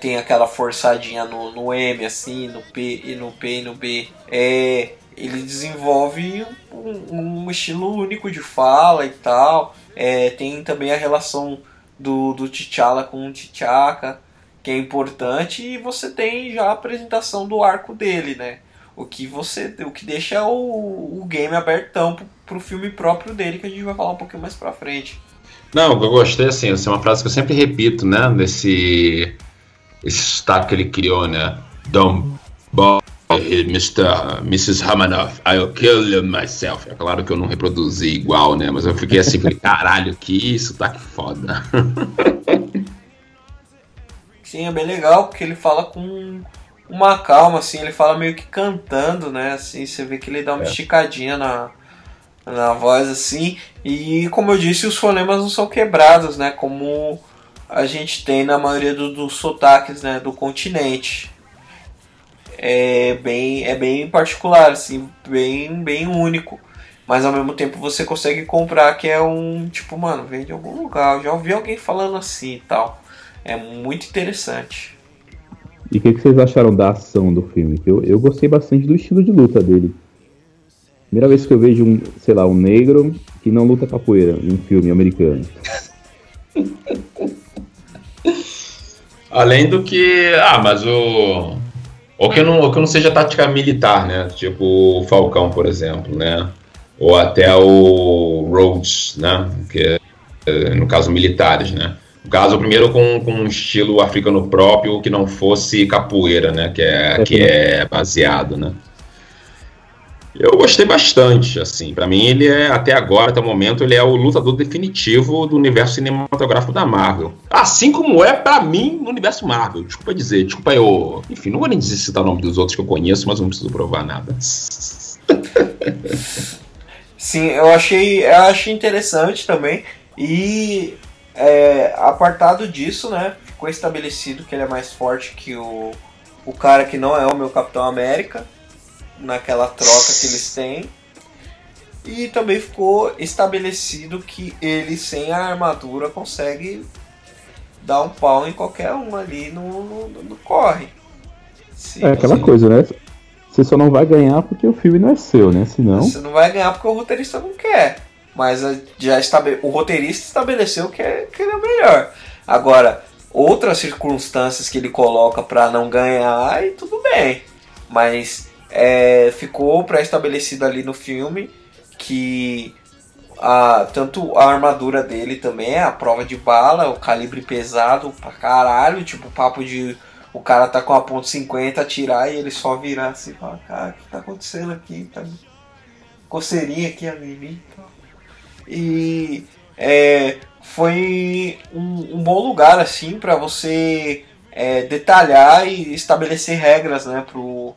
tem aquela forçadinha no, no M, assim, no P e no P e no B. É, ele desenvolve um, um estilo único de fala e tal. É, tem também a relação do, do T'Challa com o T'Chaka, que é importante, e você tem já a apresentação do arco dele, né? O que você. O que deixa o, o game abertão pro, pro filme próprio dele, que a gente vai falar um pouquinho mais pra frente. Não, eu gostei assim, essa é uma frase que eu sempre repito, né? Desse. Esse sotaque que ele criou, né? Don't bother Mr. Mrs. Hamanoff, I'll kill you myself. É claro que eu não reproduzi igual, né? Mas eu fiquei assim, falei, caralho, que sotaque foda. (laughs) Sim, é bem legal, porque ele fala com uma calma, assim, ele fala meio que cantando, né? Assim, você vê que ele dá uma é. esticadinha na, na voz, assim. E como eu disse, os fonemas não são quebrados, né? Como a gente tem na maioria do, dos sotaques né, do continente. É bem, é bem particular, assim, bem, bem único. Mas ao mesmo tempo você consegue comprar que é um tipo, mano, vem de algum lugar. Eu já ouvi alguém falando assim e tal. É muito interessante. E o que, que, vocês acharam da ação do filme? Eu, eu gostei bastante do estilo de luta dele. Primeira vez que eu vejo um, sei lá, um negro que não luta capoeira em um filme americano. Além do que. Ah, mas o. Ou que não, ou que não seja tática militar, né? Tipo o Falcão, por exemplo, né? Ou até o Rhodes, né? Que é, no caso militares, né? No caso, primeiro com, com um estilo africano próprio que não fosse capoeira, né? Que é, que é baseado, né? Eu gostei bastante, assim. Para mim, ele é, até agora, até o momento, ele é o lutador definitivo do universo cinematográfico da Marvel. Assim como é para mim no universo Marvel. Desculpa dizer, desculpa eu. Enfim, não vou nem dizer citar o nome dos outros que eu conheço, mas não preciso provar nada. (laughs) Sim, eu achei, eu achei interessante também. E é, apartado disso, né, ficou estabelecido que ele é mais forte que o, o cara que não é o meu Capitão América, naquela troca que eles têm. E também ficou estabelecido que ele sem a armadura consegue dar um pau em qualquer um ali no, no, no corre. é aquela coisa, né? Você só não vai ganhar porque o filme não é seu, né? Senão. Você não vai ganhar porque o roteirista não quer. Mas já estabe... o roteirista estabeleceu que, é, que ele é o melhor. Agora, outras circunstâncias que ele coloca para não ganhar, e tudo bem. Mas é, ficou pré-estabelecido ali no filme que a, tanto a armadura dele também é a prova de bala, o calibre pesado pra caralho, tipo papo de o cara tá com a ponto .50 atirar e ele só virar assim e falar, cara, o que tá acontecendo aqui? Tá coceirinha aqui a mim. E é, foi um, um, bom lugar assim para você é, detalhar e estabelecer regras né, pro,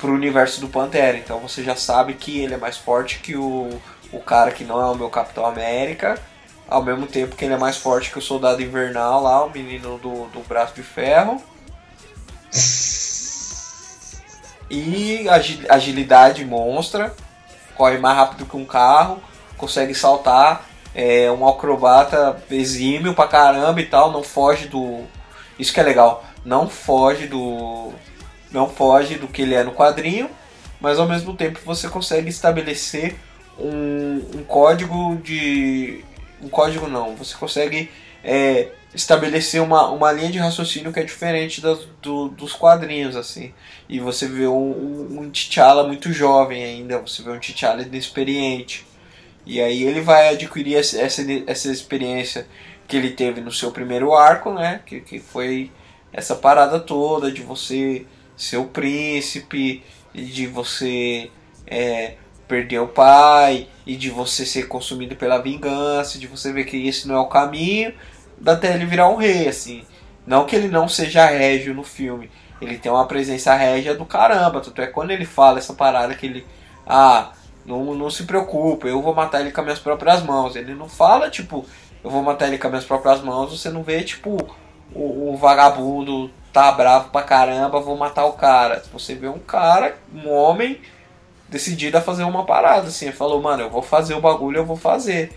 pro universo do Pantera. Então você já sabe que ele é mais forte que o, o cara que não é o meu Capitão América, ao mesmo tempo que ele é mais forte que o Soldado Invernal lá, o menino do, do braço de ferro. E agilidade monstra, corre mais rápido que um carro, consegue saltar, é um acrobata exímio pra caramba e tal, não foge do. Isso que é legal, não foge do. Não foge do que ele é no quadrinho, mas ao mesmo tempo você consegue estabelecer um, um código de. Um código não, você consegue é, estabelecer uma, uma linha de raciocínio que é diferente das, do, dos quadrinhos, assim. E você vê um, um, um T'Challa muito jovem ainda, você vê um T'Challa inexperiente. E aí ele vai adquirir essa, essa experiência que ele teve no seu primeiro arco, né? Que, que foi essa parada toda de você ser o príncipe, de você é, perder o pai, e de você ser consumido pela vingança, de você ver que esse não é o caminho, até ele virar um rei, assim. Não que ele não seja régio no filme, ele tem uma presença régia do caramba. Tanto é quando ele fala essa parada que ele. Ah, não, não se preocupa, eu vou matar ele com as minhas próprias mãos. Ele não fala, tipo, eu vou matar ele com as minhas próprias mãos. Você não vê, tipo, o, o vagabundo tá bravo pra caramba, vou matar o cara. Você vê um cara, um homem, decidido a fazer uma parada, assim. Falou, mano, eu vou fazer o bagulho, eu vou fazer.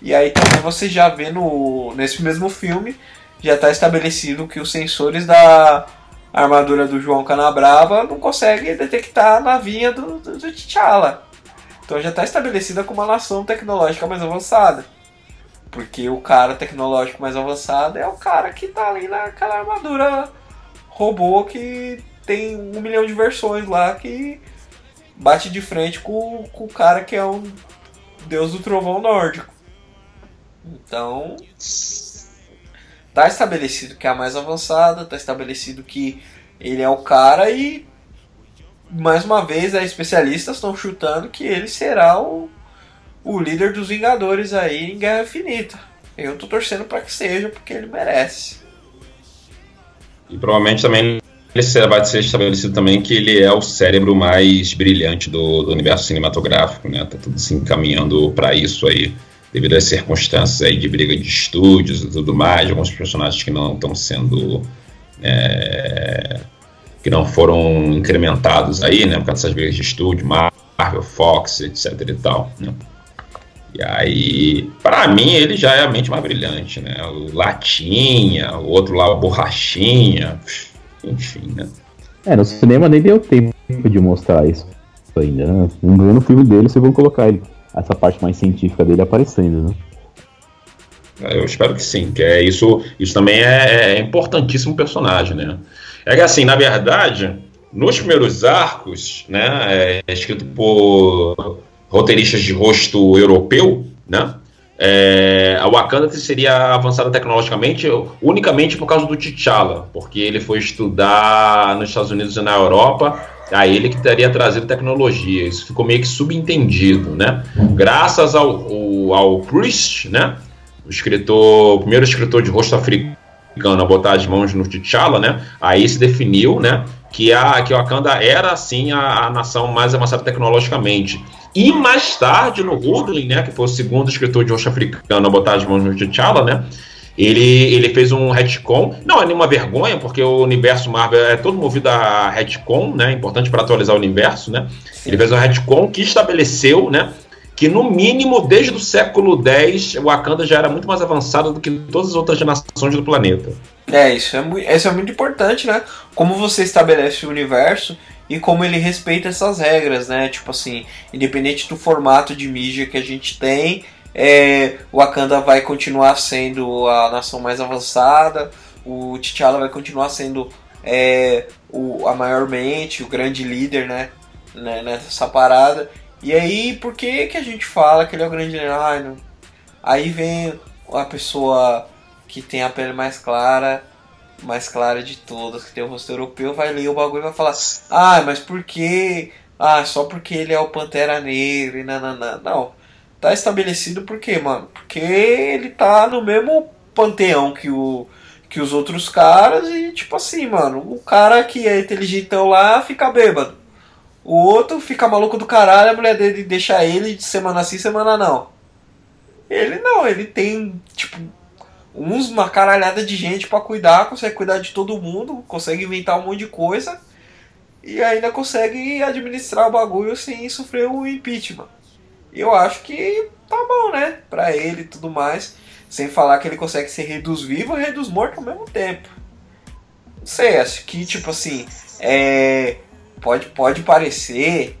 E aí também você já vê no, nesse mesmo filme, já está estabelecido que os sensores da armadura do João Canabrava não conseguem detectar a navinha do, do, do T'Challa. Então já está estabelecida como uma nação tecnológica mais avançada. Porque o cara tecnológico mais avançado é o cara que está ali naquela armadura robô que tem um milhão de versões lá que bate de frente com, com o cara que é um deus do trovão nórdico. Então, tá estabelecido que é a mais avançada, tá estabelecido que ele é o cara e mais uma vez as especialistas estão chutando que ele será o, o líder dos Vingadores aí em Guerra Infinita. Eu tô torcendo para que seja, porque ele merece. E provavelmente também ele vai ser estabelecido também que ele é o cérebro mais brilhante do, do universo cinematográfico, né? Tá tudo se encaminhando para isso aí devido às circunstâncias aí de briga de estúdios e tudo mais, alguns personagens que não estão sendo é, que não foram incrementados aí, né, por causa dessas brigas de estúdio, Marvel, Fox, etc e tal, né? E aí, para mim, ele já é a mente mais brilhante, né? O Latinha, o outro lá, o Borrachinha, enfim, né? É, no cinema nem deu tempo de mostrar isso ainda, né? No filme dele, vocês vão colocar ele essa parte mais científica dele aparecendo, né? É, eu espero que sim, que é isso, isso também é, é importantíssimo personagem, né? É que assim, na verdade, nos primeiros arcos, né, é escrito por roteiristas de rosto europeu, né? É, a Wakanda seria avançada tecnologicamente unicamente por causa do T'Challa, porque ele foi estudar nos Estados Unidos e na Europa a ele que teria trazido tecnologia. Isso ficou meio que subentendido, né? Graças ao, ao, ao Priest, né? O escritor, o primeiro escritor de rosto africano a botar as mãos no T'Challa, né? Aí se definiu, né? Que a que Wakanda era assim a, a nação mais avançada tecnologicamente. E mais tarde no Woodley, né? Que foi o segundo escritor de rosto africano a botar as mãos no T'Challa, né? Ele, ele fez um retcon, não é nenhuma vergonha, porque o universo Marvel é todo movido a retcon, né? Importante para atualizar o universo, né? Ele fez um retcon que estabeleceu, né? que no mínimo desde o século X o Wakanda já era muito mais avançado do que todas as outras nações do planeta. É, isso é, muito, isso é muito importante, né? Como você estabelece o universo e como ele respeita essas regras, né? Tipo assim, independente do formato de mídia que a gente tem, é, o Wakanda vai continuar sendo a nação mais avançada, o T'Challa vai continuar sendo é, o, a maior mente, o grande líder, né? né? Nessa parada. E aí, por que, que a gente fala que ele é o grande líder? Aí vem a pessoa que tem a pele mais clara, mais clara de todas, que tem o rosto europeu, vai ler o bagulho e vai falar: Ah, mas por que? Ah, só porque ele é o Pantera Negra e nananã. Não. Tá estabelecido por quê, mano? Porque ele tá no mesmo panteão que o que os outros caras e tipo assim, mano, o cara que é inteligentão lá fica bêbado. O outro fica maluco do caralho, a mulher dele deixa ele de semana sim, semana não. Ele não, ele tem, tipo, uns, uma caralhada de gente para cuidar, consegue cuidar de todo mundo, consegue inventar um monte de coisa e ainda consegue administrar o bagulho sem sofrer um impeachment. Eu acho que tá bom, né? Pra ele e tudo mais. Sem falar que ele consegue ser rei dos vivos e rei dos mortos ao mesmo tempo. Não sei, acho que, tipo assim, é, pode, pode parecer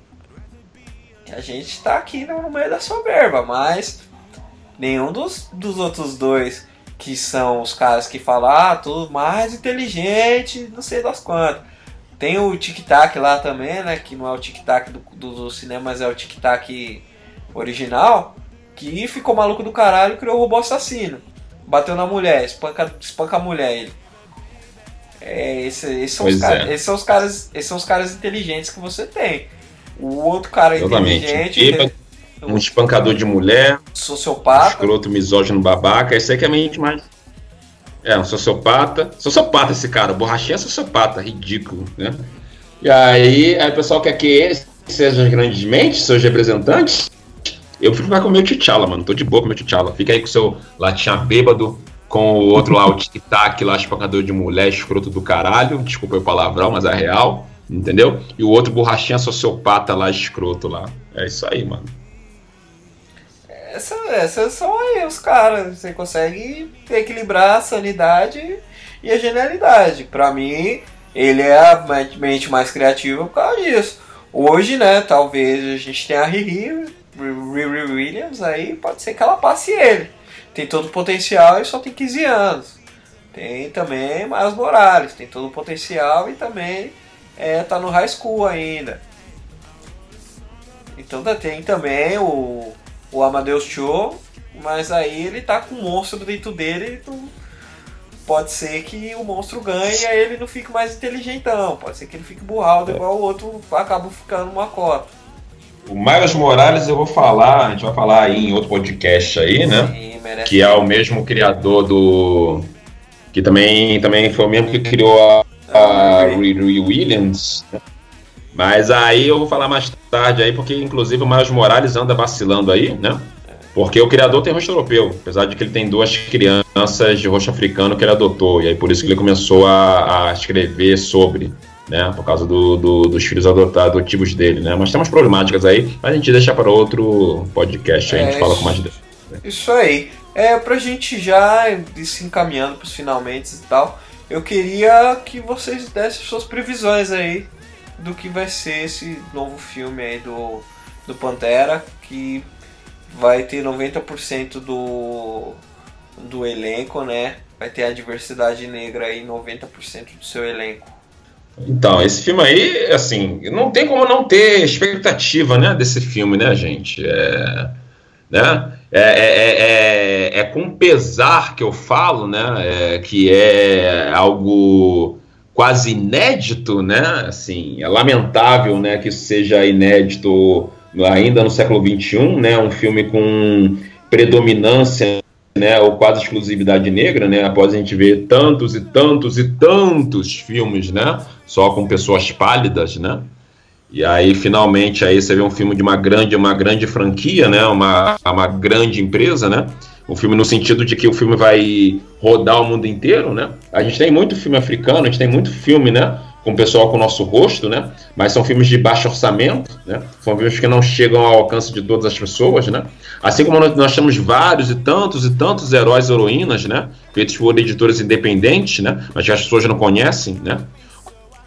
que a gente tá aqui no meio da soberba, mas nenhum dos, dos outros dois que são os caras que falam, ah, tudo mais inteligente, não sei das quantas. Tem o Tic Tac lá também, né? Que não é o Tic Tac do, do, do cinema, mas é o Tic Tac original. Que ficou maluco do caralho e criou o robô assassino. Bateu na mulher, espanca, espanca a mulher ele. É, esse, esses, são é. esses, são os caras, esses são os caras inteligentes que você tem. O outro cara Exatamente. inteligente um espancador de mulher, sociopata, um escroto, misógino, babaca, esse aí que é a mente mais. É, um sociopata. Sociopata esse cara, borrachinha é sociopata, ridículo, né? E aí, aí o pessoal quer que eles sejam grandes mentes, seus representantes. Eu fico com o meu T'Challa, mano. Tô de boa com o meu T'Challa. Fica aí com o seu latinha bêbado, com o outro lá, o tic-tac lá, espancador de mulher, escroto do caralho. Desculpa o palavrão, mas é real. Entendeu? E o outro borrachinha sociopata lá, escroto lá. É isso aí, mano. Essas essa são aí os caras. Você consegue equilibrar a sanidade e a genialidade. Para mim, ele é a mente mais criativa por causa disso. Hoje, né, talvez a gente tenha a Riri, Riri Williams, aí pode ser que ela passe ele. Tem todo o potencial e só tem 15 anos. Tem também Miles Morales, tem todo o potencial e também é, tá no high school ainda. Então tem também o o Amadeus Cho, mas aí ele tá com um monstro dentro dele, então pode ser que o monstro ganhe e aí ele não fique mais inteligentão, pode ser que ele fique burrado é. igual o outro acaba ficando uma cota. O Miles Morales eu vou falar, a gente vai falar aí em outro podcast aí, né? Sim, que é o mesmo criador do. Que também, também foi o mesmo que criou a, a Riri Williams. Né? Mas aí eu vou falar mais tarde aí, porque inclusive o Miles Morales anda vacilando aí, né? Porque o criador tem rosto europeu, apesar de que ele tem duas crianças de rosto africano que ele adotou, e aí por isso que ele começou a, a escrever sobre, né? Por causa do, do, dos filhos adotivos dele, né? Mas tem umas problemáticas aí, mas a gente deixa para outro podcast aí, é, a gente fala com mais detalhes. Isso aí. É, pra gente já ir se encaminhando pros finalmente e tal, eu queria que vocês dessem suas previsões aí do que vai ser esse novo filme aí do, do Pantera, que vai ter 90% do, do elenco, né? Vai ter a diversidade negra aí 90% do seu elenco. Então, esse filme aí, assim, não tem como não ter expectativa, né, desse filme, né, gente? É, né? É, é, é, é com pesar que eu falo, né, é, que é algo quase inédito, né? Assim, é lamentável, né, que isso seja inédito ainda no século XXI, né? Um filme com predominância, né, ou quase exclusividade negra, né? Após a gente ver tantos e tantos e tantos filmes, né, só com pessoas pálidas, né? E aí finalmente aí você vê um filme de uma grande, uma grande franquia, né? Uma, uma grande empresa, né? Um filme no sentido de que o filme vai rodar o mundo inteiro, né? A gente tem muito filme africano, a gente tem muito filme, né? com o pessoal com o nosso rosto, né? Mas são filmes de baixo orçamento, né? São filmes que não chegam ao alcance de todas as pessoas, né? Assim como nós, nós temos vários e tantos e tantos heróis e heroínas, né? Feitos por editores independentes, né? Mas que as pessoas não conhecem, né?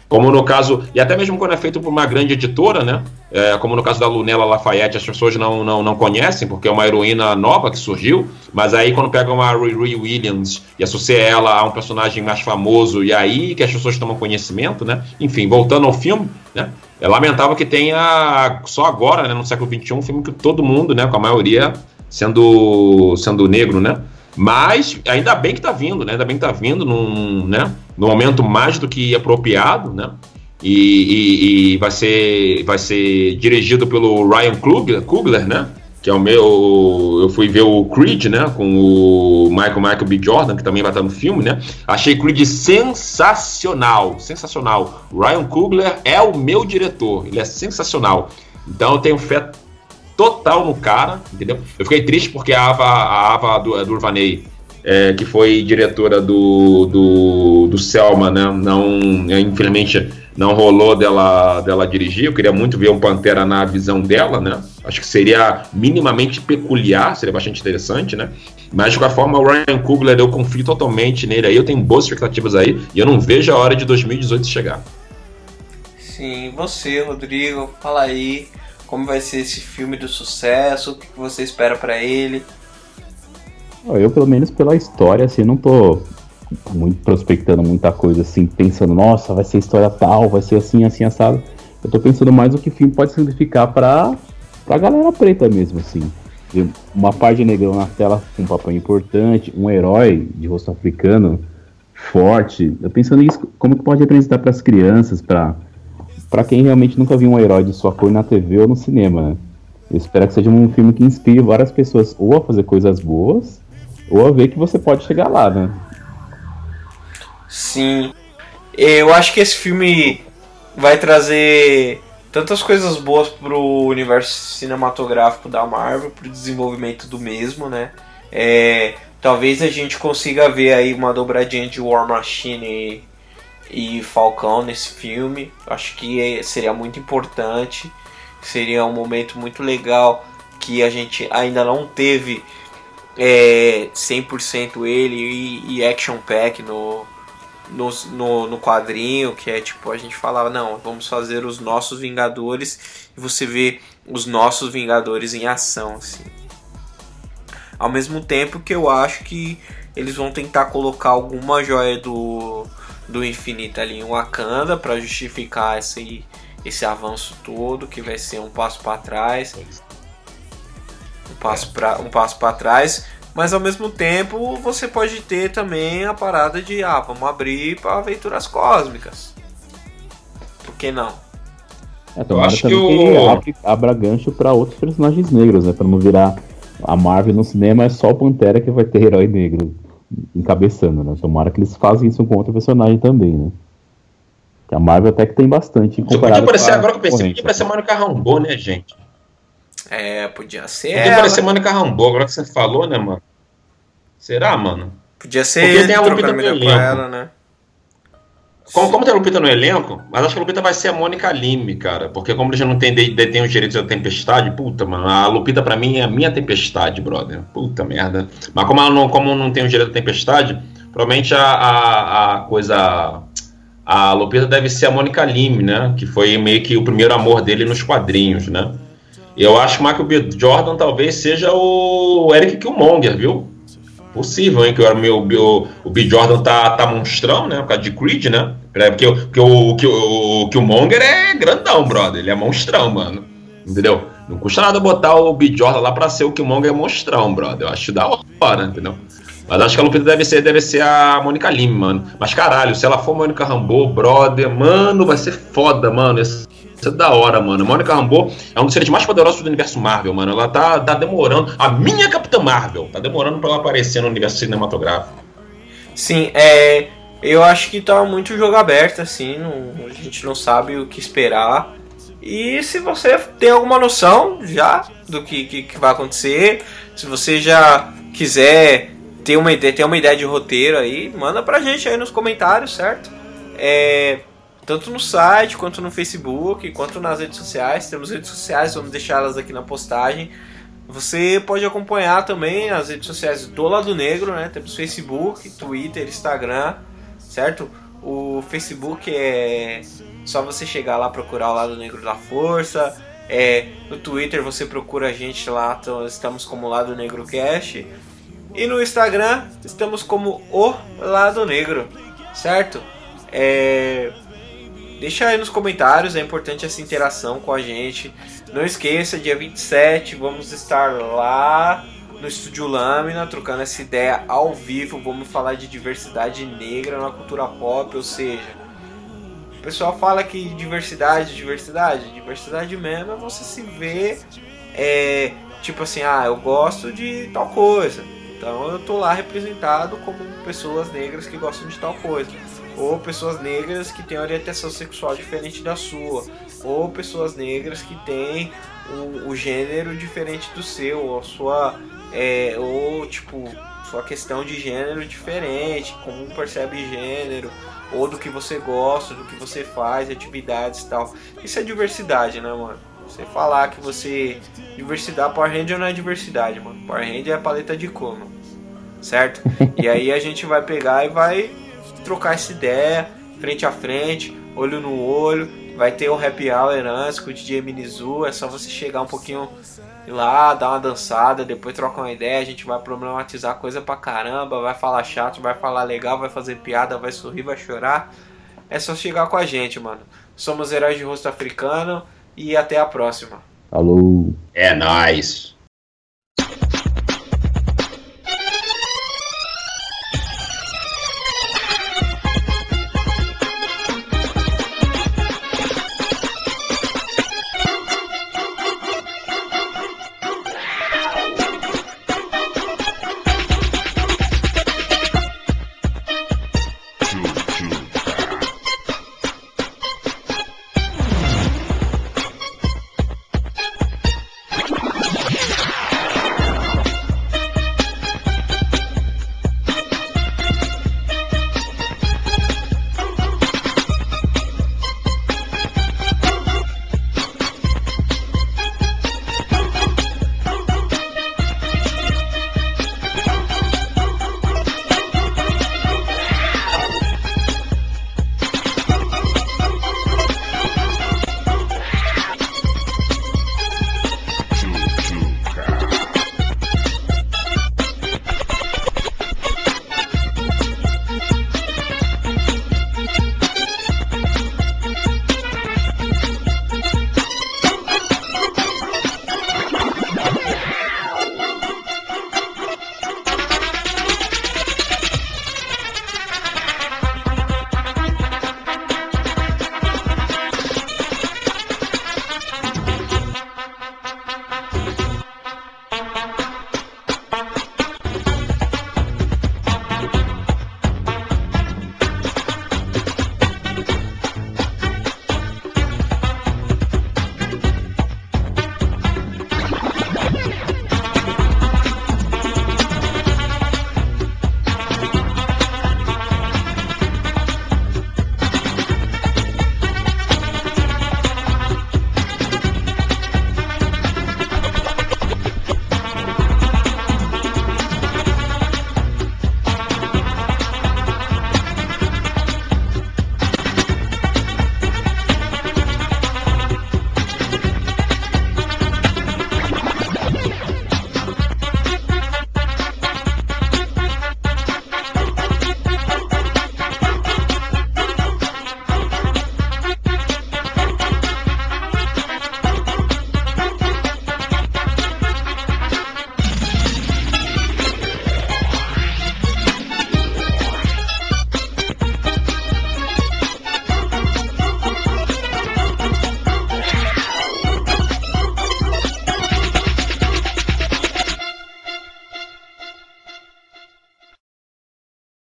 Como no caso, e até mesmo quando é feito por uma grande editora, né? É, como no caso da Lunella Lafayette, as pessoas não, não, não conhecem, porque é uma heroína nova que surgiu, mas aí quando pega uma Riri Williams e associa ela a um personagem mais famoso, e aí que as pessoas tomam conhecimento, né? Enfim, voltando ao filme, né? É lamentável que tenha só agora, né, no século XXI, um filme que todo mundo, né, com a maioria sendo, sendo negro, né? Mas ainda bem que está vindo, né? Ainda bem que está vindo num, né? num momento mais do que apropriado, né? E, e, e vai, ser, vai ser dirigido pelo Ryan Coogler, né? Que é o meu. Eu fui ver o Creed, né? Com o Michael Michael B. Jordan, que também vai estar no filme, né? Achei Creed sensacional. Sensacional. Ryan Coogler é o meu diretor. Ele é sensacional. Então eu tenho fé total no cara, entendeu? Eu fiquei triste porque a Ava, a Ava Durvanei, é, que foi diretora do, do, do Selma, né? Não, é, infelizmente não rolou dela, dela dirigir. Eu queria muito ver um Pantera na visão dela, né? Acho que seria minimamente peculiar, seria bastante interessante, né? Mas de qualquer forma, o Ryan Coogler, eu confio totalmente nele aí, eu tenho boas expectativas aí, e eu não vejo a hora de 2018 chegar. Sim, você, Rodrigo, fala aí como vai ser esse filme do sucesso? O que você espera para ele? Eu, pelo menos pela história, assim, não tô muito prospectando muita coisa, assim, pensando, nossa, vai ser história tal, vai ser assim, assim, assado. Eu tô pensando mais o que o filme pode significar pra, pra galera preta mesmo, assim. Uma parte de negrão na tela com um papel importante, um herói de rosto africano forte. Eu pensando nisso, como que pode representar para as crianças, para para quem realmente nunca viu um herói de sua cor na TV ou no cinema. Né? Eu espero que seja um filme que inspire várias pessoas ou a fazer coisas boas ou a ver que você pode chegar lá, né? Sim. Eu acho que esse filme vai trazer tantas coisas boas pro universo cinematográfico da Marvel, pro desenvolvimento do mesmo, né? É, talvez a gente consiga ver aí uma dobradinha de War Machine e Falcão nesse filme. Acho que seria muito importante, seria um momento muito legal que a gente ainda não teve é, 100% ele e, e, action pack no, no, no, no, quadrinho, que é tipo, a gente falava, não, vamos fazer os nossos Vingadores e você vê os nossos Vingadores em ação, assim. Ao mesmo tempo que eu acho que eles vão tentar colocar alguma joia do do infinito ali em Wakanda para justificar esse, esse avanço todo que vai ser um passo para trás. Um passo para um passo para trás mas ao mesmo tempo você pode ter também a parada de ah vamos abrir para aventuras cósmicas. Por que não? É, eu acho que, o... abre, abra gancho para outros personagens negros né? Para não virar a Marvel no cinema é só o Pantera que vai ter herói negro encabeçando, né? Tomara que eles façam isso com outro personagem também, né? Que a Marvel até que tem bastante. Podia parecer, agora que eu pensei, podia parecer Mônica Rambeau, né, gente? É, podia ser. Podia ela. parecer Mônica Rambeau, agora que você falou, né, mano? Será, mano? Podia ser. Porque tem a Lupita no elenco. Ela, né? Como, como tem a Lupita no elenco, mas acho que a Lupita vai ser a Mônica Lime, cara. Porque como ele já não tem, detém os direitos da Tempestade, puta, mano, a Lupita pra mim é a minha Tempestade, brother. Puta merda. Mas como ela não, como não tem os direitos da Tempestade, provavelmente a, a, a coisa. A Lupita deve ser a Mônica Lime, né? Que foi meio que o primeiro amor dele nos quadrinhos, né? Eu acho que o Michael B. Jordan talvez seja o Eric Killmonger, viu? Possível, hein? Que o, meu, o, B. Jordan tá, tá monstrão, né? Por causa de Creed, né? É, porque, porque o, que o, que o Monger é grandão, brother. Ele é monstrão, mano. Entendeu? Não custa nada botar o B. Jordan lá pra ser o que o Monger é monstrão, brother. Eu acho da hora, entendeu? Mas acho que a Lupita deve ser, deve ser a Mônica Lime, mano. Mas caralho, se ela for Mônica Rambeau, brother, mano, vai ser foda, mano. Esse isso é da hora, mano. Mônica Rambeau é um dos seres mais poderosos do universo Marvel, mano. Ela tá, tá demorando. A minha Capitã Marvel tá demorando pra ela aparecer no universo cinematográfico. Sim, é. Eu acho que tá muito jogo aberto, assim. Não, a gente não sabe o que esperar. E se você tem alguma noção já do que, que, que vai acontecer, se você já quiser ter uma ter uma ideia de roteiro aí, manda pra gente aí nos comentários, certo? É, tanto no site, quanto no Facebook, quanto nas redes sociais. Temos redes sociais, vamos deixá-las aqui na postagem. Você pode acompanhar também as redes sociais do Lado Negro, né? Temos Facebook, Twitter, Instagram, certo? O Facebook é só você chegar lá procurar o Lado Negro da Força. É, no Twitter você procura a gente lá, então estamos como Lado Negro Cash. E no Instagram estamos como o Lado Negro, certo? É, deixa aí nos comentários, é importante essa interação com a gente. Não esqueça, dia 27 vamos estar lá no Estúdio Lâmina, trocando essa ideia ao vivo. Vamos falar de diversidade negra na cultura pop, ou seja, o pessoal fala que diversidade, diversidade, diversidade mesmo é você se ver, é, tipo assim, ah, eu gosto de tal coisa, então eu tô lá representado como pessoas negras que gostam de tal coisa. Ou pessoas negras que têm orientação sexual diferente da sua. Ou pessoas negras que têm o, o gênero diferente do seu. Ou sua. É, ou tipo, sua questão de gênero diferente. Como percebe gênero. Ou do que você gosta, do que você faz, atividades e tal. Isso é diversidade, né, mano? Você falar que você. Diversidade, Power Ranger não é diversidade, mano. Power Ranger é paleta de cor, mano. Certo? e aí a gente vai pegar e vai trocar essa ideia, frente a frente, olho no olho. Vai ter o Happy Hour antes com o DJ Minizu. É só você chegar um pouquinho lá, dar uma dançada, depois trocar uma ideia. A gente vai problematizar coisa pra caramba. Vai falar chato, vai falar legal, vai fazer piada, vai sorrir, vai chorar. É só chegar com a gente, mano. Somos heróis de rosto africano e até a próxima. Alô. É nóis.